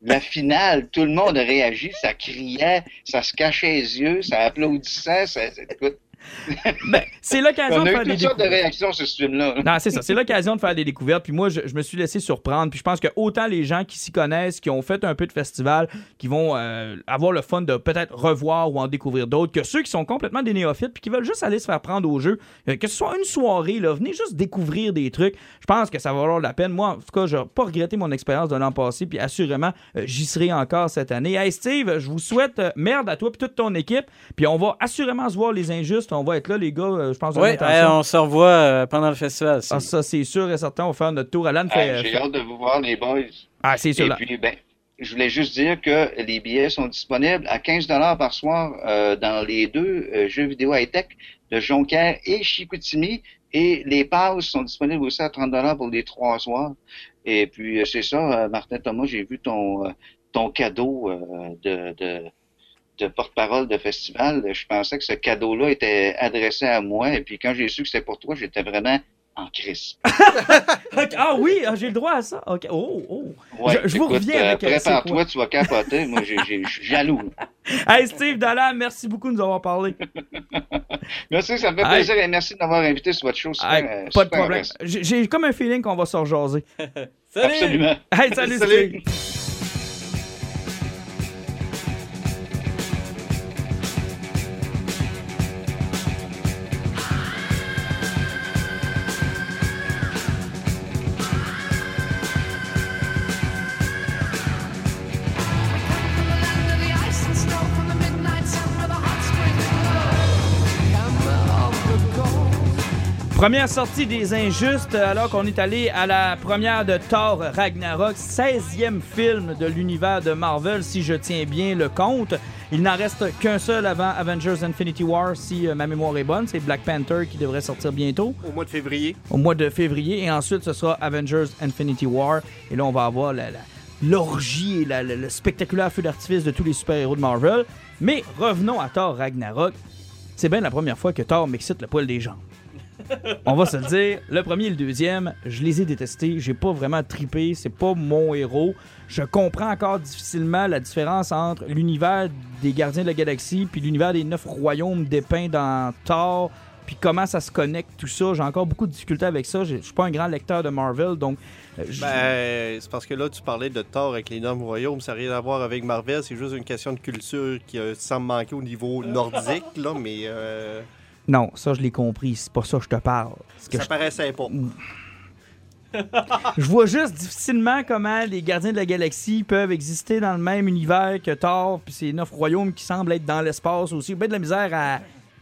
la finale, tout le monde a réagi, ça criait, ça se cachait les yeux, ça applaudissait, ça, ça- écoute, Ben, c'est l'occasion on de faire eu des sortes de découvertes. réactions sur ce film-là. Non, c'est ça. C'est l'occasion de faire des découvertes. Puis moi, je, je me suis laissé surprendre. Puis je pense que autant les gens qui s'y connaissent, qui ont fait un peu de festival, qui vont euh, avoir le fun de peut-être revoir ou en découvrir d'autres, que ceux qui sont complètement des néophytes puis qui veulent juste aller se faire prendre au jeu, euh, que ce soit une soirée, là, venez juste découvrir des trucs. Je pense que ça va valoir la peine. Moi, en tout cas, je n'ai pas regretté mon expérience de l'an passé. Puis assurément, euh, j'y serai encore cette année. Hey Steve, je vous souhaite merde à toi puis toute ton équipe. Puis on va assurément se voir les injustes. On va être là, les gars. euh, je pense. Oui, hey, l'intention. on se revoit euh, pendant le festival. Ah, ça, c'est sûr et certain. On va faire notre tour. Alan fait. J'ai hâte de vous voir, les boys. Ah, c'est sûr. Et là. puis, ben, je voulais juste dire que les billets sont disponibles à 15 par soir euh, dans les deux euh, jeux vidéo high-tech de Jonquière et Chicoutimi. Et les passes sont disponibles aussi à 30 pour les trois soirs. Et puis, euh, c'est ça, euh, Martin Thomas, j'ai vu ton, euh, ton cadeau euh, de, de, de porte-parole de festival. Je pensais que ce cadeau-là était adressé à moi. Et puis, quand j'ai su que c'était pour toi, j'étais vraiment en crise. Ah oui, ah, j'ai le droit à ça. Ok. Oh, oh. Ouais, Je- je vous reviens avec, euh, Prépare-toi, tu vas capoter. Moi, j'ai- j'ai- je suis jaloux. Hey Steve Dallan, merci beaucoup de nous avoir parlé. Merci, ça me fait Hey. plaisir et merci de m'avoir invité sur votre show. Super, Hey, euh, pas de problème. J'ai j'ai comme un feeling qu'on va se rejaser. Salut! Absolument. Hey, salut, Salut. Steve. Première sortie des Injustes, alors qu'on est allé à la première de Thor Ragnarok, 16e film de l'univers de Marvel, si je tiens bien le compte. Il n'en reste qu'un seul avant Avengers Infinity War, si euh, ma mémoire est bonne. C'est Black Panther qui devrait sortir bientôt, Au mois de février. au mois de février. Et ensuite, ce sera Avengers Infinity War. Et là, on va avoir la- la- l'orgie et la- le, le spectaculaire feu d'artifice de tous les super-héros de Marvel. Mais revenons à Thor Ragnarok. C'est bien la première fois que Thor m'excite le poil des jambes. On va se le dire, le premier et le deuxième, je les ai détestés. J'ai pas vraiment tripé. C'est pas mon héros. Je comprends encore difficilement la différence entre l'univers des Gardiens de la Galaxie puis l'univers des Neuf Royaumes dépeints dans Thor. Puis comment ça se connecte, tout ça. J'ai encore beaucoup de difficultés avec ça. Je suis pas un grand lecteur de Marvel, donc. euh, Ben, c'est parce que là, tu parlais de Thor avec les normes royaumes. Ça n'a rien à voir avec Marvel. C'est juste une question de culture qui euh, semble manquer au niveau nordique, là. Mais euh, Non, ça, je l'ai compris. C'est pas ça que je te parle. Ce que ça je paraissait pas. Je vois juste difficilement comment les gardiens de la galaxie peuvent exister dans le même univers que Thor, puis ces neuf royaumes qui semblent être dans l'espace aussi. Bien de la misère à,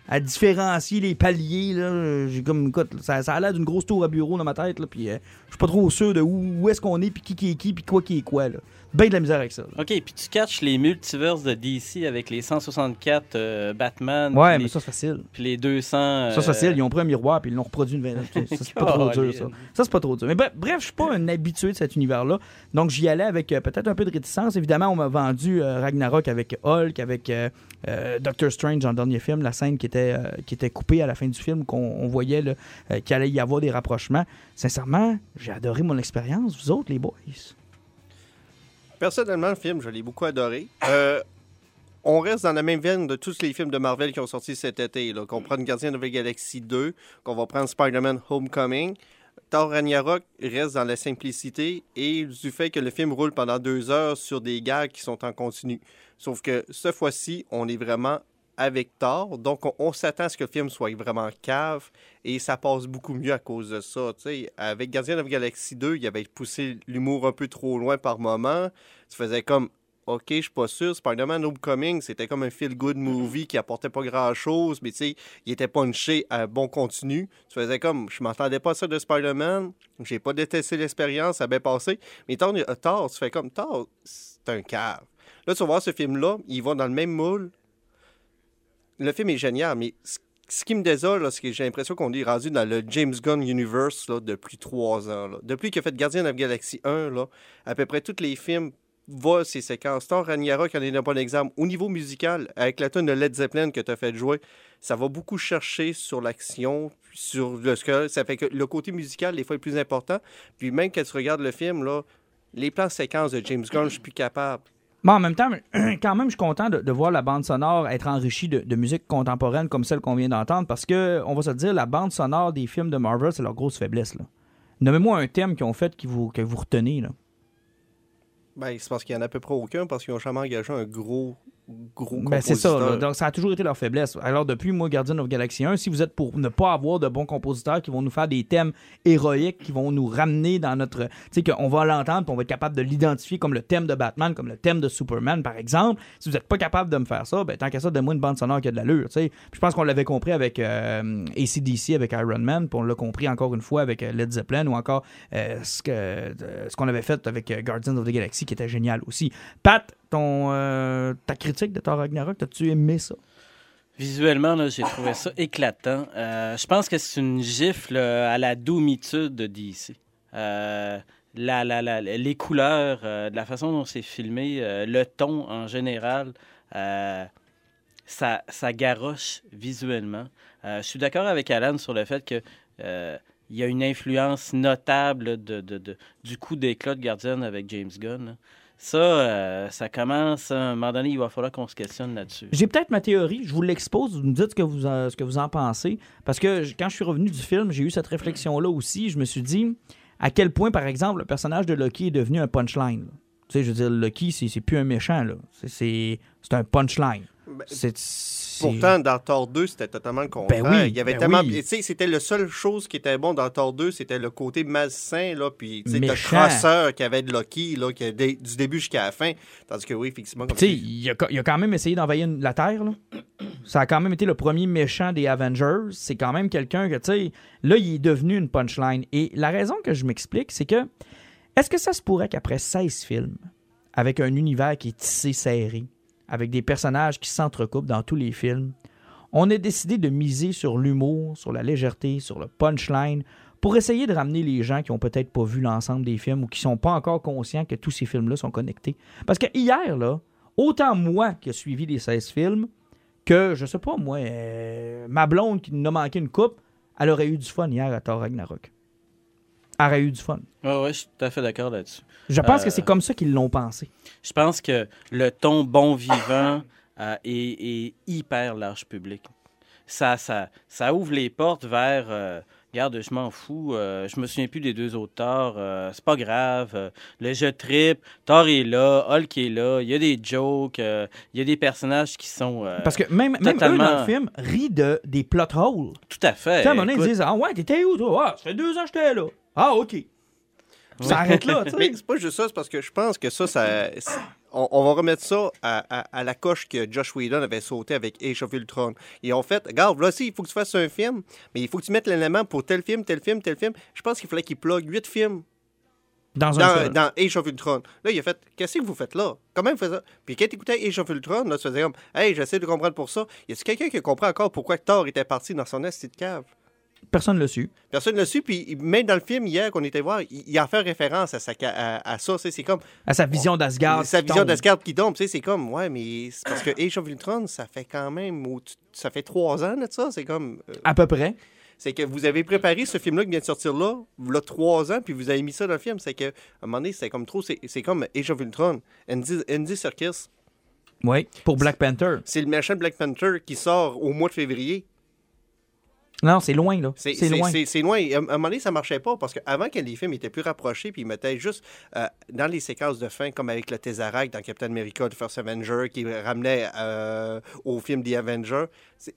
à différencier les paliers. là. J'ai comme, écoute, ça, ça a l'air d'une grosse tour à bureau dans ma tête, là, puis euh, je suis pas trop sûr de où, où est-ce qu'on est, puis qui qui est qui, puis quoi qui est quoi. Là. Ben de la misère avec ça. là. OK, puis tu catches les multiverses de DC avec les 164 euh, Batman, Ouais, mais les, ça, c'est facile. puis les 200... Ça, c'est euh, facile. Ils ont pris un miroir, puis ils l'ont reproduit une vingtaine. Ça, c'est pas trop dur, ça. Ça, c'est pas trop dur. Mais bref, je suis pas un habitué de cet univers-là. Donc, j'y allais avec euh, peut-être un peu de réticence. Évidemment, on m'a vendu euh, Ragnarok avec Hulk, avec euh, euh, Doctor Strange dans le dernier film, la scène qui était, euh, qui était coupée à la fin du film, qu'on on voyait euh, qu'il allait y avoir des rapprochements. Sincèrement, j'ai adoré mon expérience. Vous autres, les boys. Personnellement, le film, je l'ai beaucoup adoré. Euh, on reste dans la même veine de tous les films de Marvel qui ont sorti cet été. Qu'on prenne Gardien de la Galaxie 2, qu'on va prendre Spider-Man Homecoming. Thor Ragnarok reste dans la simplicité et du fait que le film roule pendant deux heures sur des gags qui sont en continu. Sauf que cette fois-ci, on est vraiment avec Thor, donc on, s'attend à ce que le film soit vraiment cave et ça passe beaucoup mieux à cause de ça. tu sais. Avec Gardien de la Galaxie 2, il avait poussé l'humour un peu trop loin par moment. Tu faisais comme OK, je suis pas sûr. Spider-Man Homecoming, c'était comme un feel-good movie qui apportait pas grand-chose, mais tu sais, il était punché à bon contenu. Tu faisais comme, je m'entendais pas ça de Spider-Man, j'ai pas détesté l'expérience, ça a bien passé. Mais Thor, euh, tu fais comme, Thor, c'est un cave. Là, tu vas voir ce film-là, il va dans le même moule. Le film est génial, mais ce- qui me désole, c'est que j'ai l'impression qu'on est rendu dans le James Gunn Universe là, depuis trois ans. Depuis qu'il a fait Gardien de la Galaxie 1, là, à peu près tous les films vois ces séquences, Thor Ragnarok en est un bon exemple. Au niveau musical, avec la tune de Led Zeppelin que tu as fait jouer, ça va beaucoup chercher sur l'action, sur le ce Ça fait que le côté musical, des fois, est plus important. Puis même quand tu regardes le film, là, les plans séquences de James Gunn, je suis plus capable. Bon, en même temps, quand même, je suis content de, voir la bande sonore être enrichie de, musique contemporaine comme celle qu'on vient d'entendre parce que, on va se dire, la bande sonore des films de Marvel, c'est leur grosse faiblesse. Nommez-moi un thème qu'ils ont fait que vous retenez. Là. Ben, c'est parce qu'il y en a à peu près aucun, parce qu'ils ont jamais engagé un gros, gros Ben, c'est ça. là. Donc, ça a toujours été leur faiblesse. Alors, depuis, moi, Guardian of Galaxy 1, si vous êtes pour ne pas avoir de bons compositeurs qui vont nous faire des thèmes héroïques, qui vont nous ramener dans notre. Tu sais, qu'on va l'entendre, on va être capable de l'identifier comme le thème de Batman, comme le thème de Superman, par exemple. Si vous n'êtes pas capable de me faire ça, ben, tant qu'à ça, donne-moi une bande sonore qui a de l'allure. tu sais. Je pense qu'on l'avait compris avec euh, ACDC, avec Iron Man, puis on l'a compris encore une fois avec euh, Led Zeppelin, ou encore euh, ce que- euh, ce qu'on avait fait avec Guardians of the Galaxy, qui était génial aussi. Pat, ton, euh, ta critique de Thor Ragnarok, as-tu aimé ça? Visuellement, j'ai trouvé ça éclatant. Euh, je pense que c'est une gifle euh, à la doumitude de DC. Euh, la, la, les couleurs, la façon dont c'est filmé, le ton en général, ça, ça garoche visuellement. Je suis d'accord avec Alan sur le fait que il y a une influence notable du coup d'éclat de Guardian avec James Gunn. Ça, euh, ça commence, à un moment donné, il va falloir qu'on se questionne là-dessus. J'ai peut-être ma théorie, je vous l'expose, vous me dites ce que vous, en, ce que vous en pensez. Parce que quand je suis revenu du film, j'ai eu cette réflexion-là aussi. Je me suis dit à quel point, par exemple, le personnage de Loki est devenu un punchline. là. Tu sais, je veux dire, Loki, c'est plus un méchant. C'est- un punchline. Ben, c'est- Pourtant, dans Thor 2, c'était totalement le contraire. Ben oui, il y avait ben tellement. oui. Tu sais, c'était la seule chose qui était bon dans Thor 2, c'était le côté malsain, là, puis le crosseur qu'il y avait de Loki, là, qui, du début jusqu'à la fin. Tandis que oui, effectivement, comme il a, il a quand même essayé d'envahir la Terre. Là. Ça a quand même été le premier méchant des Avengers. C'est quand même quelqu'un que, tu sais, là, il est devenu une punchline. Et la raison que je m'explique, c'est que est-ce que ça se pourrait qu'après 16 films, avec un univers qui est tissé serré, avec des personnages qui s'entrecoupent dans tous les films, on ait décidé de miser sur l'humour, sur la légèreté, sur le punchline, pour essayer de ramener les gens qui ont peut-être pas vu l'ensemble des films ou qui sont pas encore conscients que tous ces films-là sont connectés. Parce que hier, là, autant moi qui ai suivi les 16 films, que, je sais pas, moi, euh, ma blonde qui nous a manqué une coupe, elle aurait eu du fun hier à Thor Ragnarok. Aurait eu du fun. Oui, ouais, je suis tout à fait d'accord là-dessus. Je pense Euh, que c'est comme ça qu'ils l'ont pensé. Je pense que le ton bon vivant euh, est, est hyper large public. Ça, ça, ça ouvre les portes vers. euh, Regarde, je m'en fous. euh, je me souviens plus des deux autres Thor. euh, c'est pas grave. euh, le jeu trip. Thor est là. Hulk est là. Il y a des jokes. euh, il y a des personnages qui sont. euh, Parce que même, même eux, dans le film, rient de, des plot holes. Tout à fait. Tu sais, à un moment donné, ils disent Ah ouais, t'étais où, toi? Ah, ça fait deux ans que j'étais là. Ah, OK. Ça arrête là, tu Mais sais. c'est pas juste ça, c'est parce que je pense que ça, ça on, on va remettre ça à, à- à la coche que Josh Whedon avait sauté avec Age of Ultron. Ils ont fait, regarde, là, si, il faut que tu fasses un film, mais il faut que tu mettes l'élément pour tel film, tel film, tel film. Je pense qu'il fallait qu'il plug huit films Dans dans, dans Age of Ultron. Là, il a fait, qu'est-ce que vous faites là? Comment vous faites ça? Puis quand tu écoutais Age of Ultron, là, tu faisais comme, hey, j'essaie de comprendre pour ça. Y a-tu quelqu'un qui comprend encore pourquoi Thor était parti dans son esti de cave? Personne ne l'a su. Personne ne l'a su, puis même dans le film hier qu'on était voir, il, il a fait référence à, sa, ca- à, à ça. C'est comme, À sa vision d'Asgard. sa qui vision tombe. d'Asgard qui tombe, c'est comme, ouais, mais parce que Age of Ultron, ça fait quand même, ça fait trois ans de ça, c'est comme, euh, À peu près. c'est que vous avez préparé ce film-là qui vient de sortir là, a trois ans, puis vous avez mis ça dans le film, c'est que, à un moment donné, c'est comme trop, c'est comme Age of Ultron, Andy, Andy Serkis, Oui. Pour Black Panther. c'est le méchant Black Panther qui sort au mois de février. Non, c'est loin, là. C'est loin. c'est- loin. À un moment donné, ça marchait pas parce qu'avant que les films étaient plus rapprochés, puis ils mettaient juste euh, dans les séquences de fin, comme avec le Tesseract dans Captain America, The First Avenger, qui ramenait euh, au film The Avenger,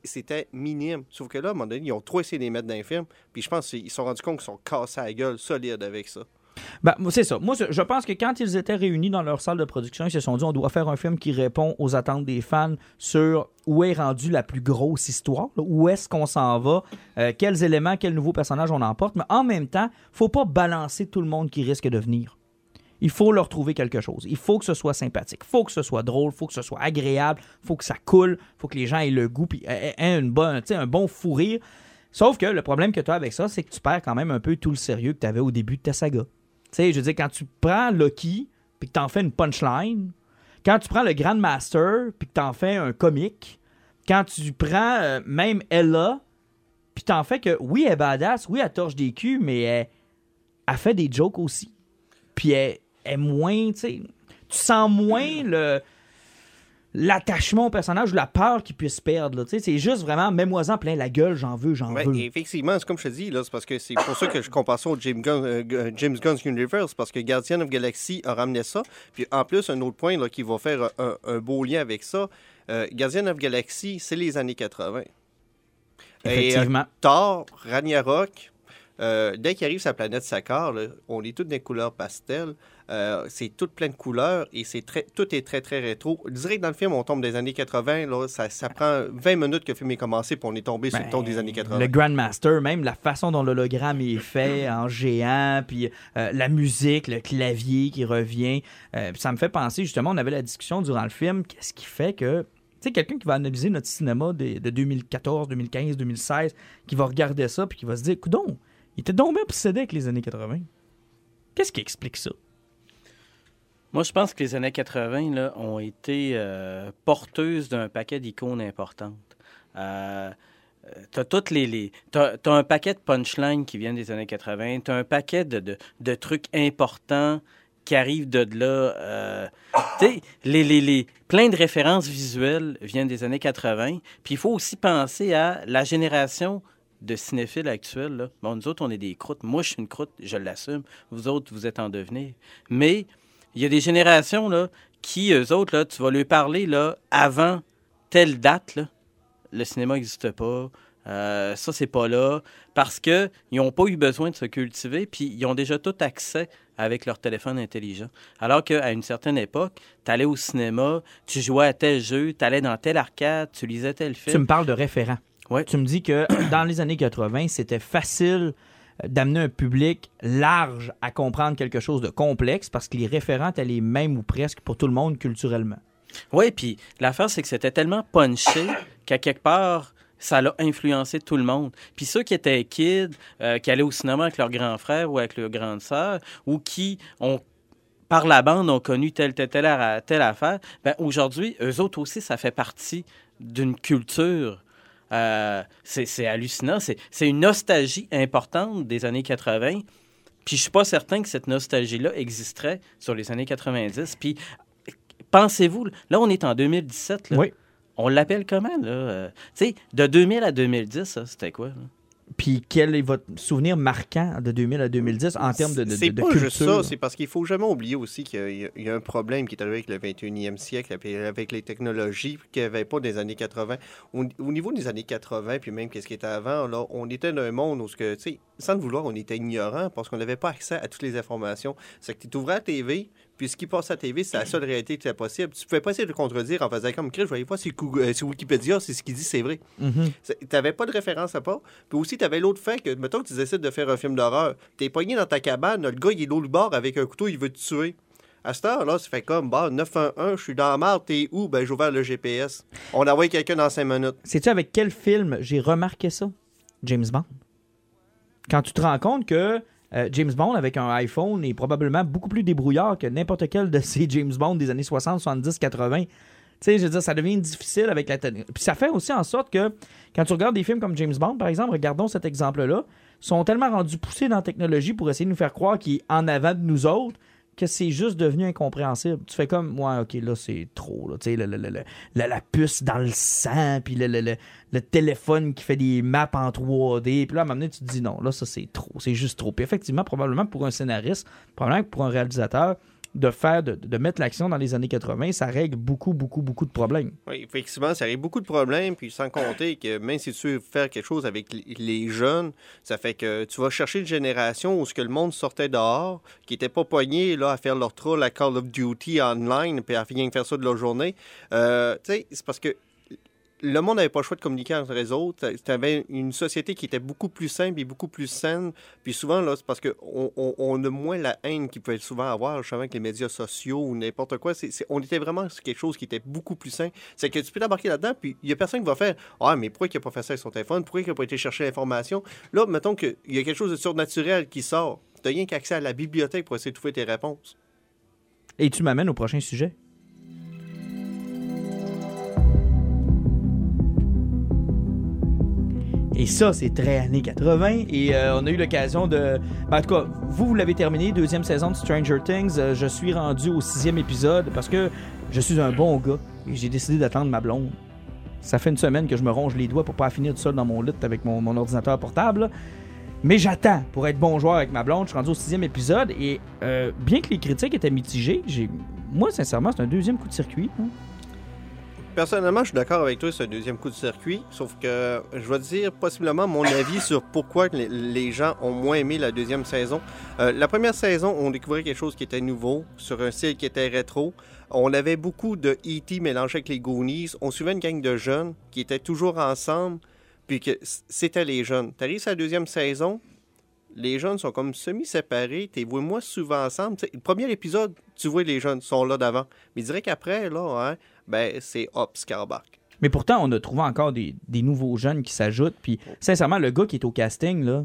c'était minime. Sauf que là, à un moment donné, ils ont trop essayé de les mettre dans les films, puis je pense qu'ils se sont rendus compte qu'ils sont cassés à la gueule solide avec ça. Ben, c'est ça. Moi, je pense que quand ils étaient réunis dans leur salle de production, ils se sont dit on doit faire un film qui répond aux attentes des fans sur où est rendue la plus grosse histoire, où est-ce qu'on s'en va, euh, quels éléments, quels nouveaux personnages on emporte? Mais en même temps, faut pas balancer tout le monde qui risque de venir. Il faut leur trouver quelque chose. Il faut que ce soit sympathique. Il faut que ce soit drôle. Il faut que ce soit agréable. Il faut que ça coule. Il faut que les gens aient le goût puis aient- aient une bonne, tu sais, un bon fou rire. Sauf que le problème que tu as avec ça, c'est que tu perds quand même un peu tout le sérieux que tu avais au début de ta saga. Sais, je veux dire, quand tu prends Loki, puis que t'en fais une punchline, quand tu prends le Grandmaster, puis que t'en fais un comique, quand tu prends euh, même Ella, puis t'en fais que, oui, elle est badass, oui, elle torche des culs, mais elle, elle fait des jokes aussi. Puis elle est moins, tu sens moins le l'attachement au personnage ou la peur qu'il puisse perdre. C'est juste vraiment, mets-moi-en plein la gueule, j'en veux, j'en Ouais, veux. effectivement, c'est comme je te dis, là, c'est parce que c'est pour ça que je compare ça au James, Gunn, euh, Gu- James Gunn's Universe, parce que Guardian of Galaxy a ramené ça. Puis en plus, un autre point là, qui va faire un, un beau lien avec ça, euh, Guardian of Galaxy, c'est les années 80. Et, euh, Effectivement. Thor, Ragnarok, euh, dès qu'il arrive sur la planète Sakar, on est toutes des couleurs pastel. Euh, c'est tout plein de couleurs et c'est très, tout est très, très rétro. Direct dans le film, on tombe des années 80. Là, ça, ça prend 20 minutes que le film est commencé pour on est tombé sur le ton des années 80. Ben, Le Grandmaster, même la façon dont l'hologramme est fait en géant, puis euh, la musique, le clavier qui revient. euh, ça me fait penser, justement, on avait la discussion durant le film, qu'est-ce qui fait que. Tu sais, quelqu'un qui va analyser notre cinéma de, de 2014, 2015, 2016, qui va regarder ça, puis qui va se dire, coudon, il était donc bien obsédé avec les années 80. Qu'est-ce qui explique ça? Moi, je pense que les années 80 là, ont été euh, porteuses d'un paquet d'icônes importantes. Euh, les. les t'as, t'as un paquet de punchlines qui viennent des années 80. Tu as un paquet de, de, trucs importants qui arrivent de là. Euh, les, les, les, plein de références visuelles viennent des années 80. Puis il faut aussi penser à la génération de cinéphiles actuels. Là. Bon, nous autres, on est des croûtes. Moi, je suis une croûte, je l'assume. Vous autres, vous êtes en devenir. Mais il y a des générations là, qui, eux autres, là, tu vas leur parler là, avant telle date. Là, le cinéma n'existe pas. Euh, ça, c'est pas là. Parce qu'ils n'ont pas eu besoin de se cultiver, puis ils ont déjà tout accès avec leur téléphone intelligent. Alors qu'à une certaine époque, tu allais au cinéma, tu jouais à tel jeu, tu allais dans tel arcade, tu lisais tel film. Tu me parles de référents. Ouais. Tu me dis que dans les années 80, c'était facile d'amener un public large à comprendre quelque chose de complexe parce que les référents étaient les mêmes ou presque pour tout le monde culturellement. Oui, puis l'affaire, c'est que c'était tellement punché qu'à quelque part, ça l'a influencé tout le monde. Puis ceux qui étaient kids, euh, qui allaient au cinéma avec leur grand frère ou avec leur grande sœur, ou qui ont par la bande ont connu telle, telle, telle, telle affaire, ben aujourd'hui, eux autres aussi, ça fait partie d'une culture. Euh, c'est hallucinant. C'est une nostalgie importante des années 80. Puis je suis pas certain que cette nostalgie-là existerait sur les années 90. Puis pensez-vous, là, on est en 2017. Là. Oui. On l'appelle comment, là? Euh, tu sais, de 2000 à 2010, ça, c'était quoi? là? Puis quel est votre souvenir marquant de 2000 à 2010 en termes de, de, C'est de- de pas culture? juste ça, c'est parce qu'il faut jamais oublier aussi qu'il y a- il y, un problème qui est arrivé avec le 21e siècle, avec- les technologies qu'il n'y avait pas des années 80. Au, au niveau des années 80, puis même qu'est-ce qui était avant, là, on était dans un monde où, que, sans le vouloir, on était ignorant parce qu'on n'avait pas accès à toutes les informations. C'est que tu ouvrais la TV, puis ce qui passe à la TV, c'est la seule réalité qui était possible. Tu pouvais pas essayer de le contredire en faisant comme Chris, je voyais pas Google- euh, sur Wikipédia, c'est ce qu'il dit, c'est vrai. Mhm. Tu n'avais pas de référence à part. Puis aussi, tu avais l'autre fait que, mettons que tu décides de faire un film d'horreur. Tu es pogné dans ta cabane, le gars, il est l'autre bord avec un couteau, il veut te tuer. À cette heure-là, ça fait comme, bah, 911, je suis dans la marde, t'es où? Ben, j'ai ouvert le GPS. On envoie quelqu'un dans 5 minutes. Sais-tu avec quel film j'ai remarqué ça? James Bond. Quand tu te rends compte que euh, James Bond avec un iPhone est probablement beaucoup plus débrouillard que n'importe quel de ces James Bond des années 60, 70, 80. Tu sais, je veux dire, ça devient difficile avec la technologie. Puis ça fait aussi en sorte que quand tu regardes des films comme James Bond, par exemple, regardons cet exemple-là, sont tellement rendus poussés dans la technologie pour essayer de nous faire croire qu'il est en avant de nous autres que c'est juste devenu incompréhensible. Tu fais comme, ouais, ok, là, c'est trop. Là. Tu sais, le- le- la, puce dans le sang, puis le téléphone qui fait des maps en 3D. Puis là, à un moment donné, tu te dis, non, là, ça, c'est trop. C'est juste trop. Puis effectivement, probablement pour un scénariste, probablement pour un réalisateur, de faire, de, de mettre l'action dans les années 80, ça règle beaucoup, beaucoup, beaucoup de problèmes. Oui, effectivement, ça arrive beaucoup de problèmes, puis sans compter que même si tu veux faire quelque chose avec les- jeunes, ça fait que tu vas chercher une génération où ce que le monde sortait dehors, qui n'était pas poigné là, à faire leur troll à Call of Duty online, puis à rien que faire ça de leur journée. Euh, tu sais, c'est parce que le monde n'avait pas le choix de communiquer entre les autres. Avais une société qui était beaucoup plus simple et beaucoup plus saine. Puis souvent, là, c'est parce qu'on on, a moins la haine qu'il peut souvent avoir, justement, avec les médias sociaux ou n'importe quoi. On était vraiment sur quelque chose qui était beaucoup plus sain. C'est que tu peux t'embarquer là-dedans, puis il n'y a personne qui va faire Ah, mais pourquoi il n'a pas fait ça avec son téléphone? Pourquoi il n'a pas été chercher l'information Là, mettons qu'il y a quelque chose de surnaturel qui sort. Tu n'as rien qu'accès à la bibliothèque pour essayer de trouver tes réponses. Et tu m'amènes au prochain sujet. Et ça, c'est très années 80. Et euh, on a eu l'occasion de. ben, en tout cas, vous, vous l'avez terminé, deuxième saison de Stranger Things. Euh, je suis rendu au sixième épisode parce que je suis un bon gars et j'ai décidé d'attendre ma blonde. Ça fait une semaine que je me ronge les doigts pour pas finir tout seul dans mon lit avec mon, ordinateur portable. Mais j'attends pour être bon joueur avec ma blonde. Je suis rendu au sixième épisode et euh, bien que les critiques étaient mitigées, moi, sincèrement, c'est un deuxième coup de circuit. hein. Personnellement, je suis d'accord avec toi, c'est un deuxième coup de circuit. Sauf que je vais te dire possiblement mon avis sur pourquoi les- gens ont moins aimé la deuxième saison. Euh, la première saison, on découvrait quelque chose qui était nouveau, sur un style qui était rétro. On avait beaucoup de E.T. mélangé avec les Goonies. On suivait une gang de jeunes qui étaient toujours ensemble, puis que c'était les jeunes. T'arrives à la deuxième saison, les jeunes sont comme semi-séparés. Tu vois souvent ensemble. Le premier épisode, tu vois les jeunes sont là d'avant. Mais je dirais qu'après, là, hein, ben, c'est hop, Scarback. Mais pourtant, on a trouvé encore des, des nouveaux jeunes qui s'ajoutent. Puis, sincèrement, le gars qui est au casting, là,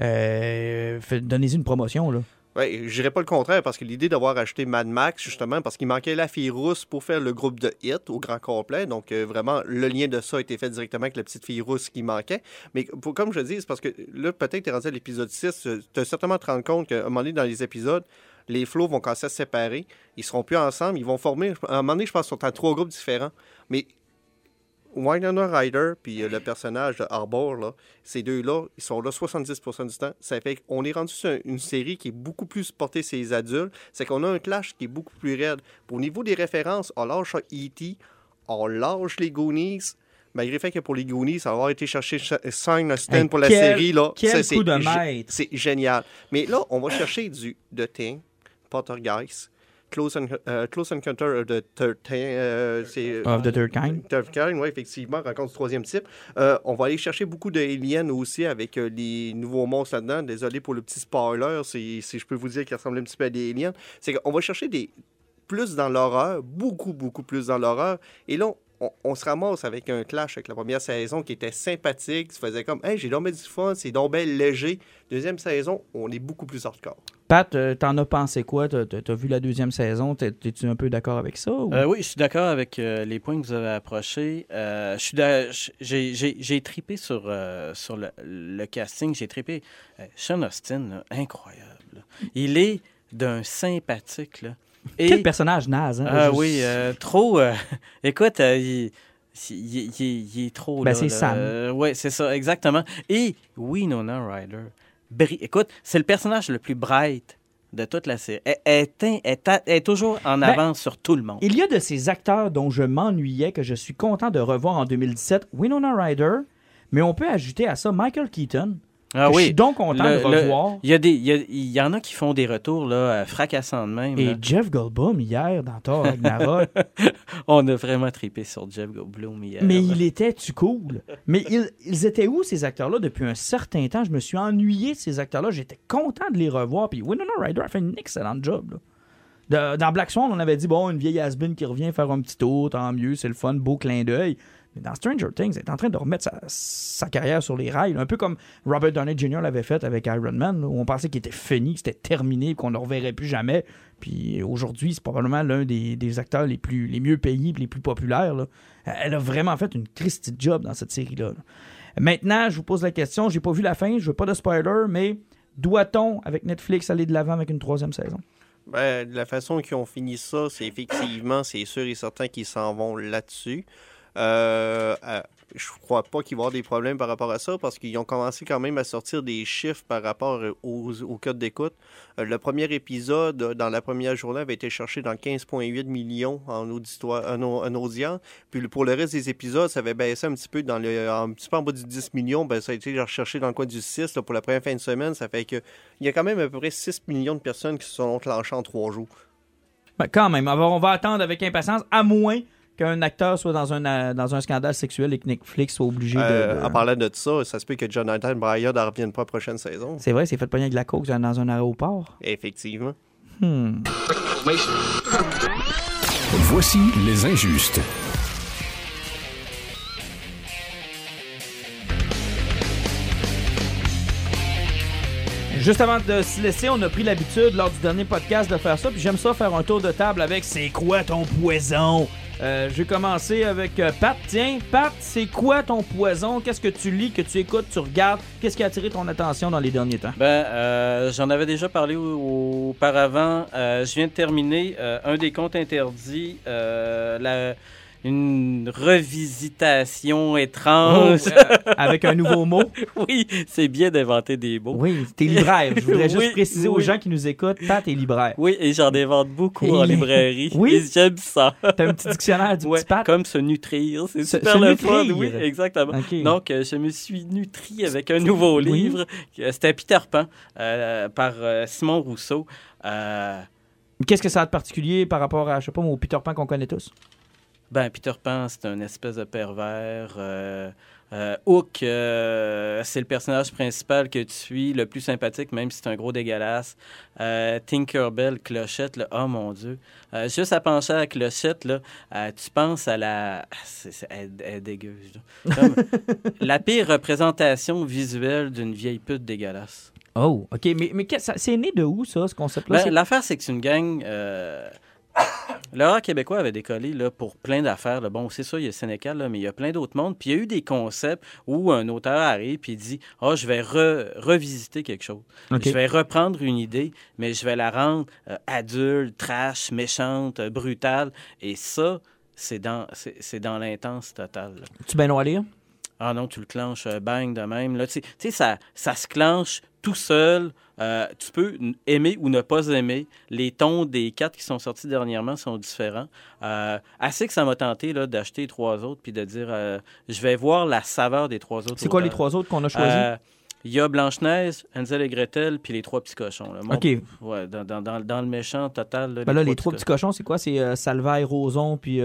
euh, donnez-y une promotion. Là. Ouais, je dirais pas le contraire, parce que l'idée d'avoir acheté Mad Max, justement, parce qu'il manquait la fille rousse pour faire le groupe de hit au grand complet. Donc, euh, vraiment, le lien de ça a été fait directement avec la petite fille rousse qui manquait. Mais pour, comme je dis, c'est parce que là, peut-être que tu es rendu à l'épisode 6, tu as certainement te rendre compte qu'à un moment donné, dans les épisodes, les flots vont commencer à se séparer. Ils seront plus ensemble. Ils vont former. À un moment donné, je pense qu'ils sont en trois groupes différents. Mais Winona Ryder puis euh, le personnage de Arbor, là, ces deux-là, ils sont là 70% du temps. Ça fait qu'on est rendu sur une série qui est beaucoup plus portée sur les adultes. C'est qu'on a un clash qui est beaucoup plus raide. Au niveau des références, on lâche E.T., on lâche les Goonies. Malgré le fait que pour les Goonies, ça va avoir été chercher Sign Stan Hey, pour la série. Là. C'est génial. Mais là, on va chercher du The Thing, Poltergeist, Close, En- euh, Close Encounter of the Third euh, c'est- Of the Third Kind. Third Kind, oui, effectivement, rencontre du troisième type. Euh, on va aller chercher beaucoup d'aliens aussi avec euh, les nouveaux monstres là-dedans. Désolé pour le petit spoiler, si, si je peux vous dire qu'ils ressemblent un petit peu à des aliens. C'est qu'on va chercher des plus dans l'horreur, beaucoup, beaucoup plus dans l'horreur. Et là, on, on se ramasse avec un clash avec la première saison qui était sympathique, qui se faisait comme, hey, j'ai bien du fun, c'est donc léger. Deuxième saison, on est beaucoup plus hardcore. Pat, euh, t'en as pensé quoi? T'as, vu la deuxième saison? T'es, tu un peu d'accord avec ça? ou- Euh, oui, je suis d'accord avec euh, les points que vous avez approchés. Euh, je suis d'a- j- j'ai, tripé sur, euh, sur le, le casting. J'ai tripé. Euh, Sean Austin, là, incroyable. Il est d'un sympathique. Là. Et, Quel personnage naze, hein? Ah oui, trop. écoute, il, il, il- il- il est trop. Ben, c'est. Sam. Euh, ouais, c'est ça, exactement. Et Winona Ryder. bri- Écoute, c'est le personnage le plus bright de toute la série. Elle est toujours en Ben, avance sur tout le monde. Il y a de ces acteurs dont je m'ennuyais que je suis content de revoir en 2017, Winona Ryder, mais on peut ajouter à ça Michael Keaton. Ah que Je oui. suis donc content Le- de revoir. Il y, a des, il, y a- y en a qui font des retours là, euh, fracassants de même. Et là. Jeff Goldblum hier dans Thor Ragnarok. On a vraiment trippé sur Jeff Goldblum hier. mais il était-tu cool? Mais ils, ils étaient où ces acteurs-là depuis un certain temps? Je me suis ennuyé de ces acteurs-là. J'étais content de les revoir. Puis Winona Ryder a fait une excellente job. là. De- dans Black Swan, on avait dit, bon, une vieille has qui revient faire un petit tour, tant mieux, c'est le fun, beau clin d'œil. Mais dans Stranger Things, elle est en train de remettre sa, carrière sur les rails, un peu comme Robert Downey Jr. l'avait fait avec Iron Man, où on pensait qu'il était fini, que c'était terminé, qu'on ne le reverrait plus jamais. Puis aujourd'hui, c'est probablement l'un des, acteurs les, plus, les mieux payés les plus populaires. Elle a vraiment fait une Christie de job dans cette série-là. là. Maintenant, je vous pose la question, j'ai pas vu la fin, je veux pas de spoiler, mais doit-on, avec Netflix, aller de l'avant avec une troisième saison? Ben, de la façon qu'ils ont fini ça, c'est effectivement, c'est sûr et certain qu'ils s'en vont là-dessus. Euh, euh, je crois pas qu'il va y avoir des problèmes par rapport à ça parce qu'ils ont commencé quand même à sortir des chiffres par rapport aux, aux codes d'écoute. Euh, le premier épisode, dans la première journée, avait été cherché dans 15,8 millions en, en, au- en audience. Puis pour le reste des épisodes, ça avait baissé un petit peu dans un petit peu en bas du 10 millions. Ben, ça a été recherché dans le du 6 là, pour la première fin de semaine. Ça fait que il y a quand même à peu près 6 millions de personnes qui se sont enclenchées en trois jours. Ben, quand même. On va attendre avec impatience, à moins qu'un acteur soit dans un, euh, dans un scandale sexuel et que Netflix soit obligé Euh, de. de- En parlant de ça, ça se peut que Jonathan Bryan ne revienne pas la prochaine saison. C'est vrai, c'est fait pogner avec de la coke dans un aéroport. Effectivement. Hmm. Voici les injustes. Juste avant de se laisser, on a pris l'habitude lors du dernier podcast de faire ça, puis j'aime ça faire un tour de table avec C'est quoi ton poison? Euh, je vais commencer avec euh, Pat. Tiens, Pat, c'est quoi ton poison? Qu'est-ce que tu lis, que tu écoutes, tu regardes? Qu'est-ce qui a attiré ton attention dans les derniers temps? Ben, euh, j'en avais déjà parlé au- auparavant. Euh, je viens de terminer euh, un des comptes interdits, euh, la- une revisitation étrange. Oh, avec un nouveau mot. oui, c'est bien d'inventer des mots. Oui, t'es libraire. Je voudrais juste Oui, préciser aux gens qui nous écoutent, Pat est libraire. Oui, et j'en invente beaucoup Et en librairie. Oui. J'aime ça. T'as un petit dictionnaire du Ouais, petit Pat? comme se nutrir, c'est super le fun. Oui, exactement. Donc, euh, je me suis nutri avec un nouveau Oui. livre. Euh, C'était Peter Pan euh, par euh, Simon Rousseau. Euh, Qu'est-ce que ça a de particulier par rapport à, je sais pas, au Peter Pan qu'on connaît tous? Ben, Peter Pan, c'est un espèce de pervers. Euh, euh, Hook, euh, c'est le personnage principal que tu suis, le plus sympathique, même si c'est un gros dégueulasse. Tinkerbell, Clochette, là, oh mon Dieu. Juste à penser à Clochette, là, tu penses à la... C'est, c'est- elle. Comme la pire représentation visuelle d'une vieille pute dégueulasse. Oh, OK. Mais, mais c'est né de où, ça, ce concept-là? Ben, L'affaire, c'est que c'est une gang... Euh... L'horreur québécois avait décollé là, pour plein d'affaires. Bon, c'est ça, il y a Sénécal, là, mais il y a plein d'autres mondes. Puis il y a eu des concepts où un auteur arrive puis dit « Ah, je vais re- revisiter quelque chose. Je vais reprendre une idée, mais je vais la rendre euh, adulte, trash, méchante, euh, brutale. » Et ça, c'est dans, c'est, c'est dans l'intense totale. là. Tu ben à lire? Ah non, tu le clenches euh, bang de même. Là, tu sais- tu sais, ça, ça se clenche tout seul. Euh, tu peux aimer ou ne pas aimer. Les tons des quatre qui sont sortis dernièrement sont différents. Euh, assez que ça m'a tenté là, d'acheter les trois autres puis de dire euh, je vais voir la saveur des trois autres. C'est quoi les trois autres qu'on a choisis? Il y a Blanche-Neige, Hansel et Gretel, puis les trois petits cochons. là. OK. Ouais, dans, dans, le méchant total. Là, Ben là, les trois petits cochons, c'est quoi? C'est Salvaille, Roson, puis...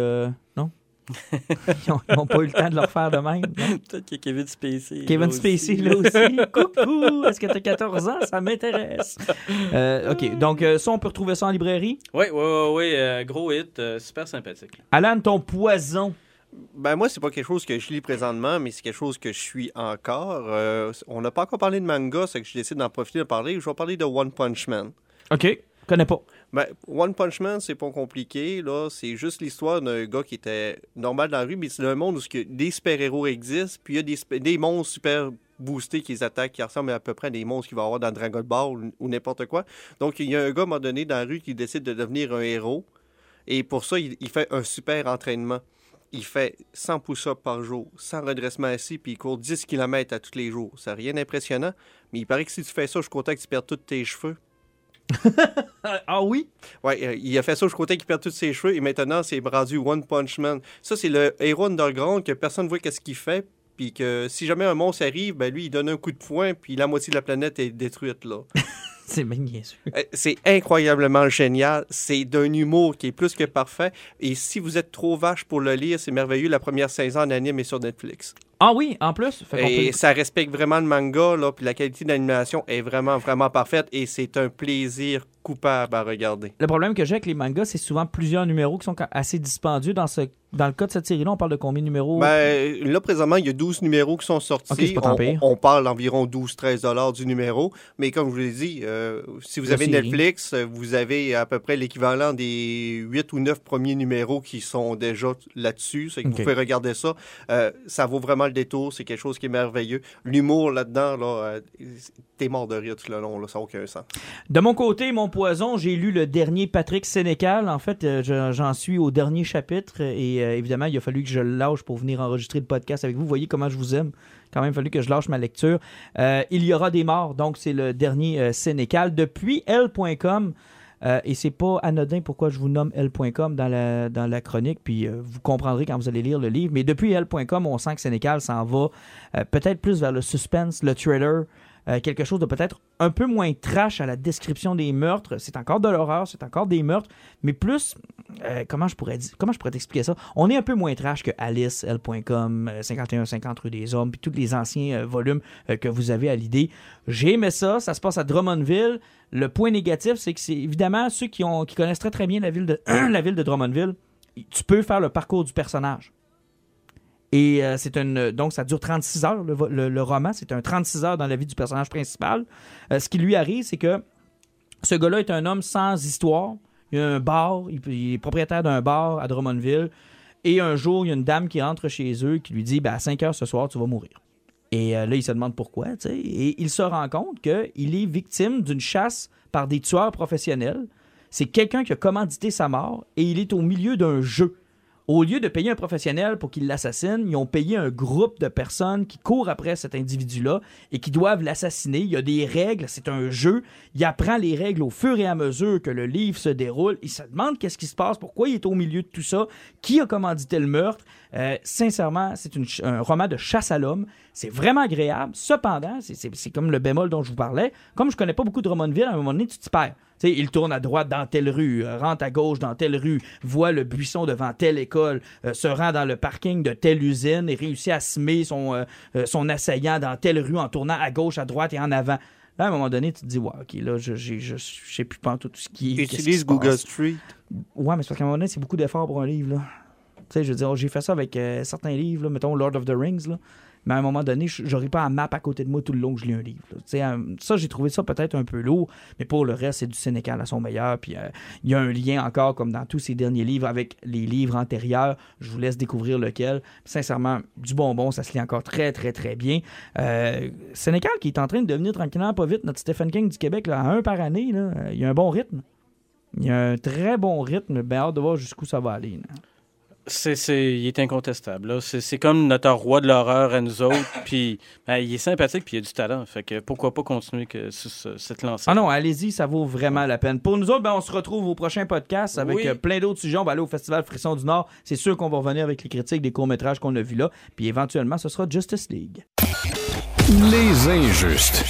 Non? ils n'ont pas eu le temps de leur faire de même. Peut-être qu'il y a Kevin Spacey. Kevin là Spacey, aussi. là aussi. Coucou! Est-ce que t'as 14 ans? Ça m'intéresse. Euh, OK. Donc, euh, ça, on peut retrouver ça en librairie? Oui, oui, oui, oui, euh, gros hit, euh, super sympathique. Alan, ton poison. Ben moi, c'est pas quelque chose que je lis présentement, mais c'est quelque chose que je suis encore. Euh, on n'a pas encore parlé de manga, c'est que je décide d'en profiter de parler. Je vais parler de One Punch Man. OK. Connais pas. Ben, One Punch Man, c'est pas compliqué, là. C'est juste l'histoire d'un gars qui était normal dans la rue, mais c'est un monde où des super-héros existent, puis il y a des, des monstres super boostés qui les attaquent, qui ressemblent à peu près à des monstres qu'il va avoir dans Dragon Ball ou, n'importe quoi. Donc, il y a un gars, à un moment donné, dans la rue qui décide de devenir un héros, et pour ça, il, fait un super entraînement. Il fait 100 push-ups par jour, 100 redressements assis, puis il court 10 km à tous les jours. C'est rien d'impressionnant, mais il paraît que si tu fais ça jusqu'au temps que tu perds tous tes cheveux, ah oui? Ouais, euh, il a fait ça jusqu'au temps qu'il perd tous ses cheveux et maintenant c'est rendu One Punch Man. Ça, c'est le héros underground que personne ne voit qu'est-ce qu'il fait. Puis que si jamais un monstre arrive, ben lui, il donne un coup de poing, puis la moitié de la planète est détruite, là. C'est magnifique. Euh, c'est incroyablement génial. C'est d'un humour qui est plus que parfait. Et si vous êtes trop vache pour le lire, c'est merveilleux. La première saison en anime est sur Netflix. Ah oui, en plus? Et peut- ça respecte vraiment le manga, là, puis la qualité d'animation est vraiment, vraiment parfaite. Et c'est un plaisir coupable à regarder. Le problème que j'ai avec les mangas, c'est souvent plusieurs numéros qui sont assez dispendieux. Dans, ce... dans le cas de cette série-là, on parle de combien de numéros? Ben, là, présentement, il y a 12 numéros qui sont sortis. On, pire. on parle d'environ 12-13 dollars du numéro. Mais comme je vous l'ai dit, euh, si vous La avez série. Netflix, vous avez à peu près l'équivalent des 8 ou 9 premiers numéros qui sont déjà là-dessus. C'est que Ok. vous pouvez regarder ça. Euh, ça vaut vraiment le détour. C'est quelque chose qui est merveilleux. L'humour là-dedans, là, euh, t'es mort de rire tout le long. Là, ça n'a aucun sens. De mon côté, mon poison, j'ai lu le dernier Patrick Sénécal. En fait, euh, je- j'en suis au dernier chapitre et euh, évidemment, il a fallu que je lâche pour venir enregistrer le podcast avec vous. Voyez comment je vous aime. Quand même, il a fallu que je lâche ma lecture. Euh, il y aura des morts, donc c'est le dernier Sénécal. Depuis L.com, et c'est pas anodin pourquoi je vous nomme L.com dans la, dans la chronique, puis vous comprendrez quand vous allez lire le livre. Mais depuis L.com, on sent que Sénécal s'en va peut-être plus vers le suspense, le thriller, euh, quelque chose de peut-être un peu moins trash à la description des meurtres. C'est encore de l'horreur, c'est encore des meurtres, mais plus, euh, comment je pourrais comment je pourrais t'expliquer ça? On est un peu moins trash que Alice, L.com, euh, 51-50 rue des Hommes, puis tous les anciens euh, volumes euh, que vous avez à l'idée. J'ai aimé ça, ça se passe à Drummondville. Le point négatif, c'est que c'est évidemment ceux qui, ont, connaissent très très bien la ville de, la ville de Drummondville, tu peux faire le parcours du personnage. Et euh, c'est. Donc, ça dure 36 heures, le, roman. C'est un 36 heures dans la vie du personnage principal. Euh, ce qui lui arrive, c'est que ce gars-là est un homme sans histoire. Il a un bar, il, est propriétaire d'un bar à Drummondville. Et un jour, il y a une dame qui rentre chez eux qui lui dit ben, à 5 heures ce soir, tu vas mourir. Et euh, là, il se demande pourquoi. Et il se rend compte qu'il est victime d'une chasse par des tueurs professionnels. C'est quelqu'un qui a commandité sa mort et il est au milieu d'un jeu. Au lieu de payer un professionnel pour qu'il l'assassine, ils ont payé un groupe de personnes qui courent après cet individu-là et qui doivent l'assassiner. Il y a des règles, c'est un jeu. Il apprend les règles au fur et à mesure que le livre se déroule. Il se demande qu'est-ce qui se passe, pourquoi il est au milieu de tout ça, qui a commandité le meurtre. Euh, sincèrement, c'est un roman de chasse à l'homme. C'est vraiment agréable. Cependant, c'est comme le bémol dont je vous parlais. Comme je connais pas beaucoup de Drummondville, à un moment donné, tu t'y perds. Tu sais, il tourne à droite dans telle rue, euh, rentre à gauche dans telle rue, voit le buisson devant telle école, euh, se rend dans le parking de telle usine et réussit à semer son, euh, son assaillant dans telle rue en tournant à gauche, à droite et en avant. Là, à un moment donné, tu te dis, ouais, OK, là, je je sais plus pas tout ce qui Utilise se Google passe. Street. Ouais, mais c'est parce qu'à un moment donné, c'est beaucoup d'efforts pour un livre. Là. Tu sais, je veux dire, j'ai fait ça avec euh, certains livres, là, mettons Lord of the Rings. Là. Mais à un moment donné, j'aurais pas un map à côté de moi tout le long que je lis un livre. euh, ça, j'ai trouvé ça peut-être un peu lourd, mais pour le reste, c'est du Sénécal à son meilleur. Puis euh, il y a un lien encore, comme dans tous ces derniers livres, avec les livres antérieurs. Je vous laisse découvrir lequel. Sincèrement, du bonbon, ça se lit encore très, très, très bien. Euh, Sénécal qui est en train de devenir tranquillement pas vite notre Stephen King du Québec, à un par année. Il y a un bon rythme. Il y a un très bon rythme. Ben, hâte de voir jusqu'où ça va aller. C'est, c'est, il est incontestable. là. C'est, c'est comme notre roi de l'horreur à nous autres. puis ben, il est sympathique puis il a du talent. Fait que pourquoi pas continuer que, ce- cette lancée? Ah non, allez-y, ça vaut vraiment la peine. Pour nous autres, ben, on se retrouve au prochain podcast avec Oui. euh, plein d'autres sujets. On va aller au Festival Frisson du Nord. C'est sûr qu'on va revenir avec les critiques des courts-métrages qu'on a vus là. Puis éventuellement, ce sera Justice League. Les injustes.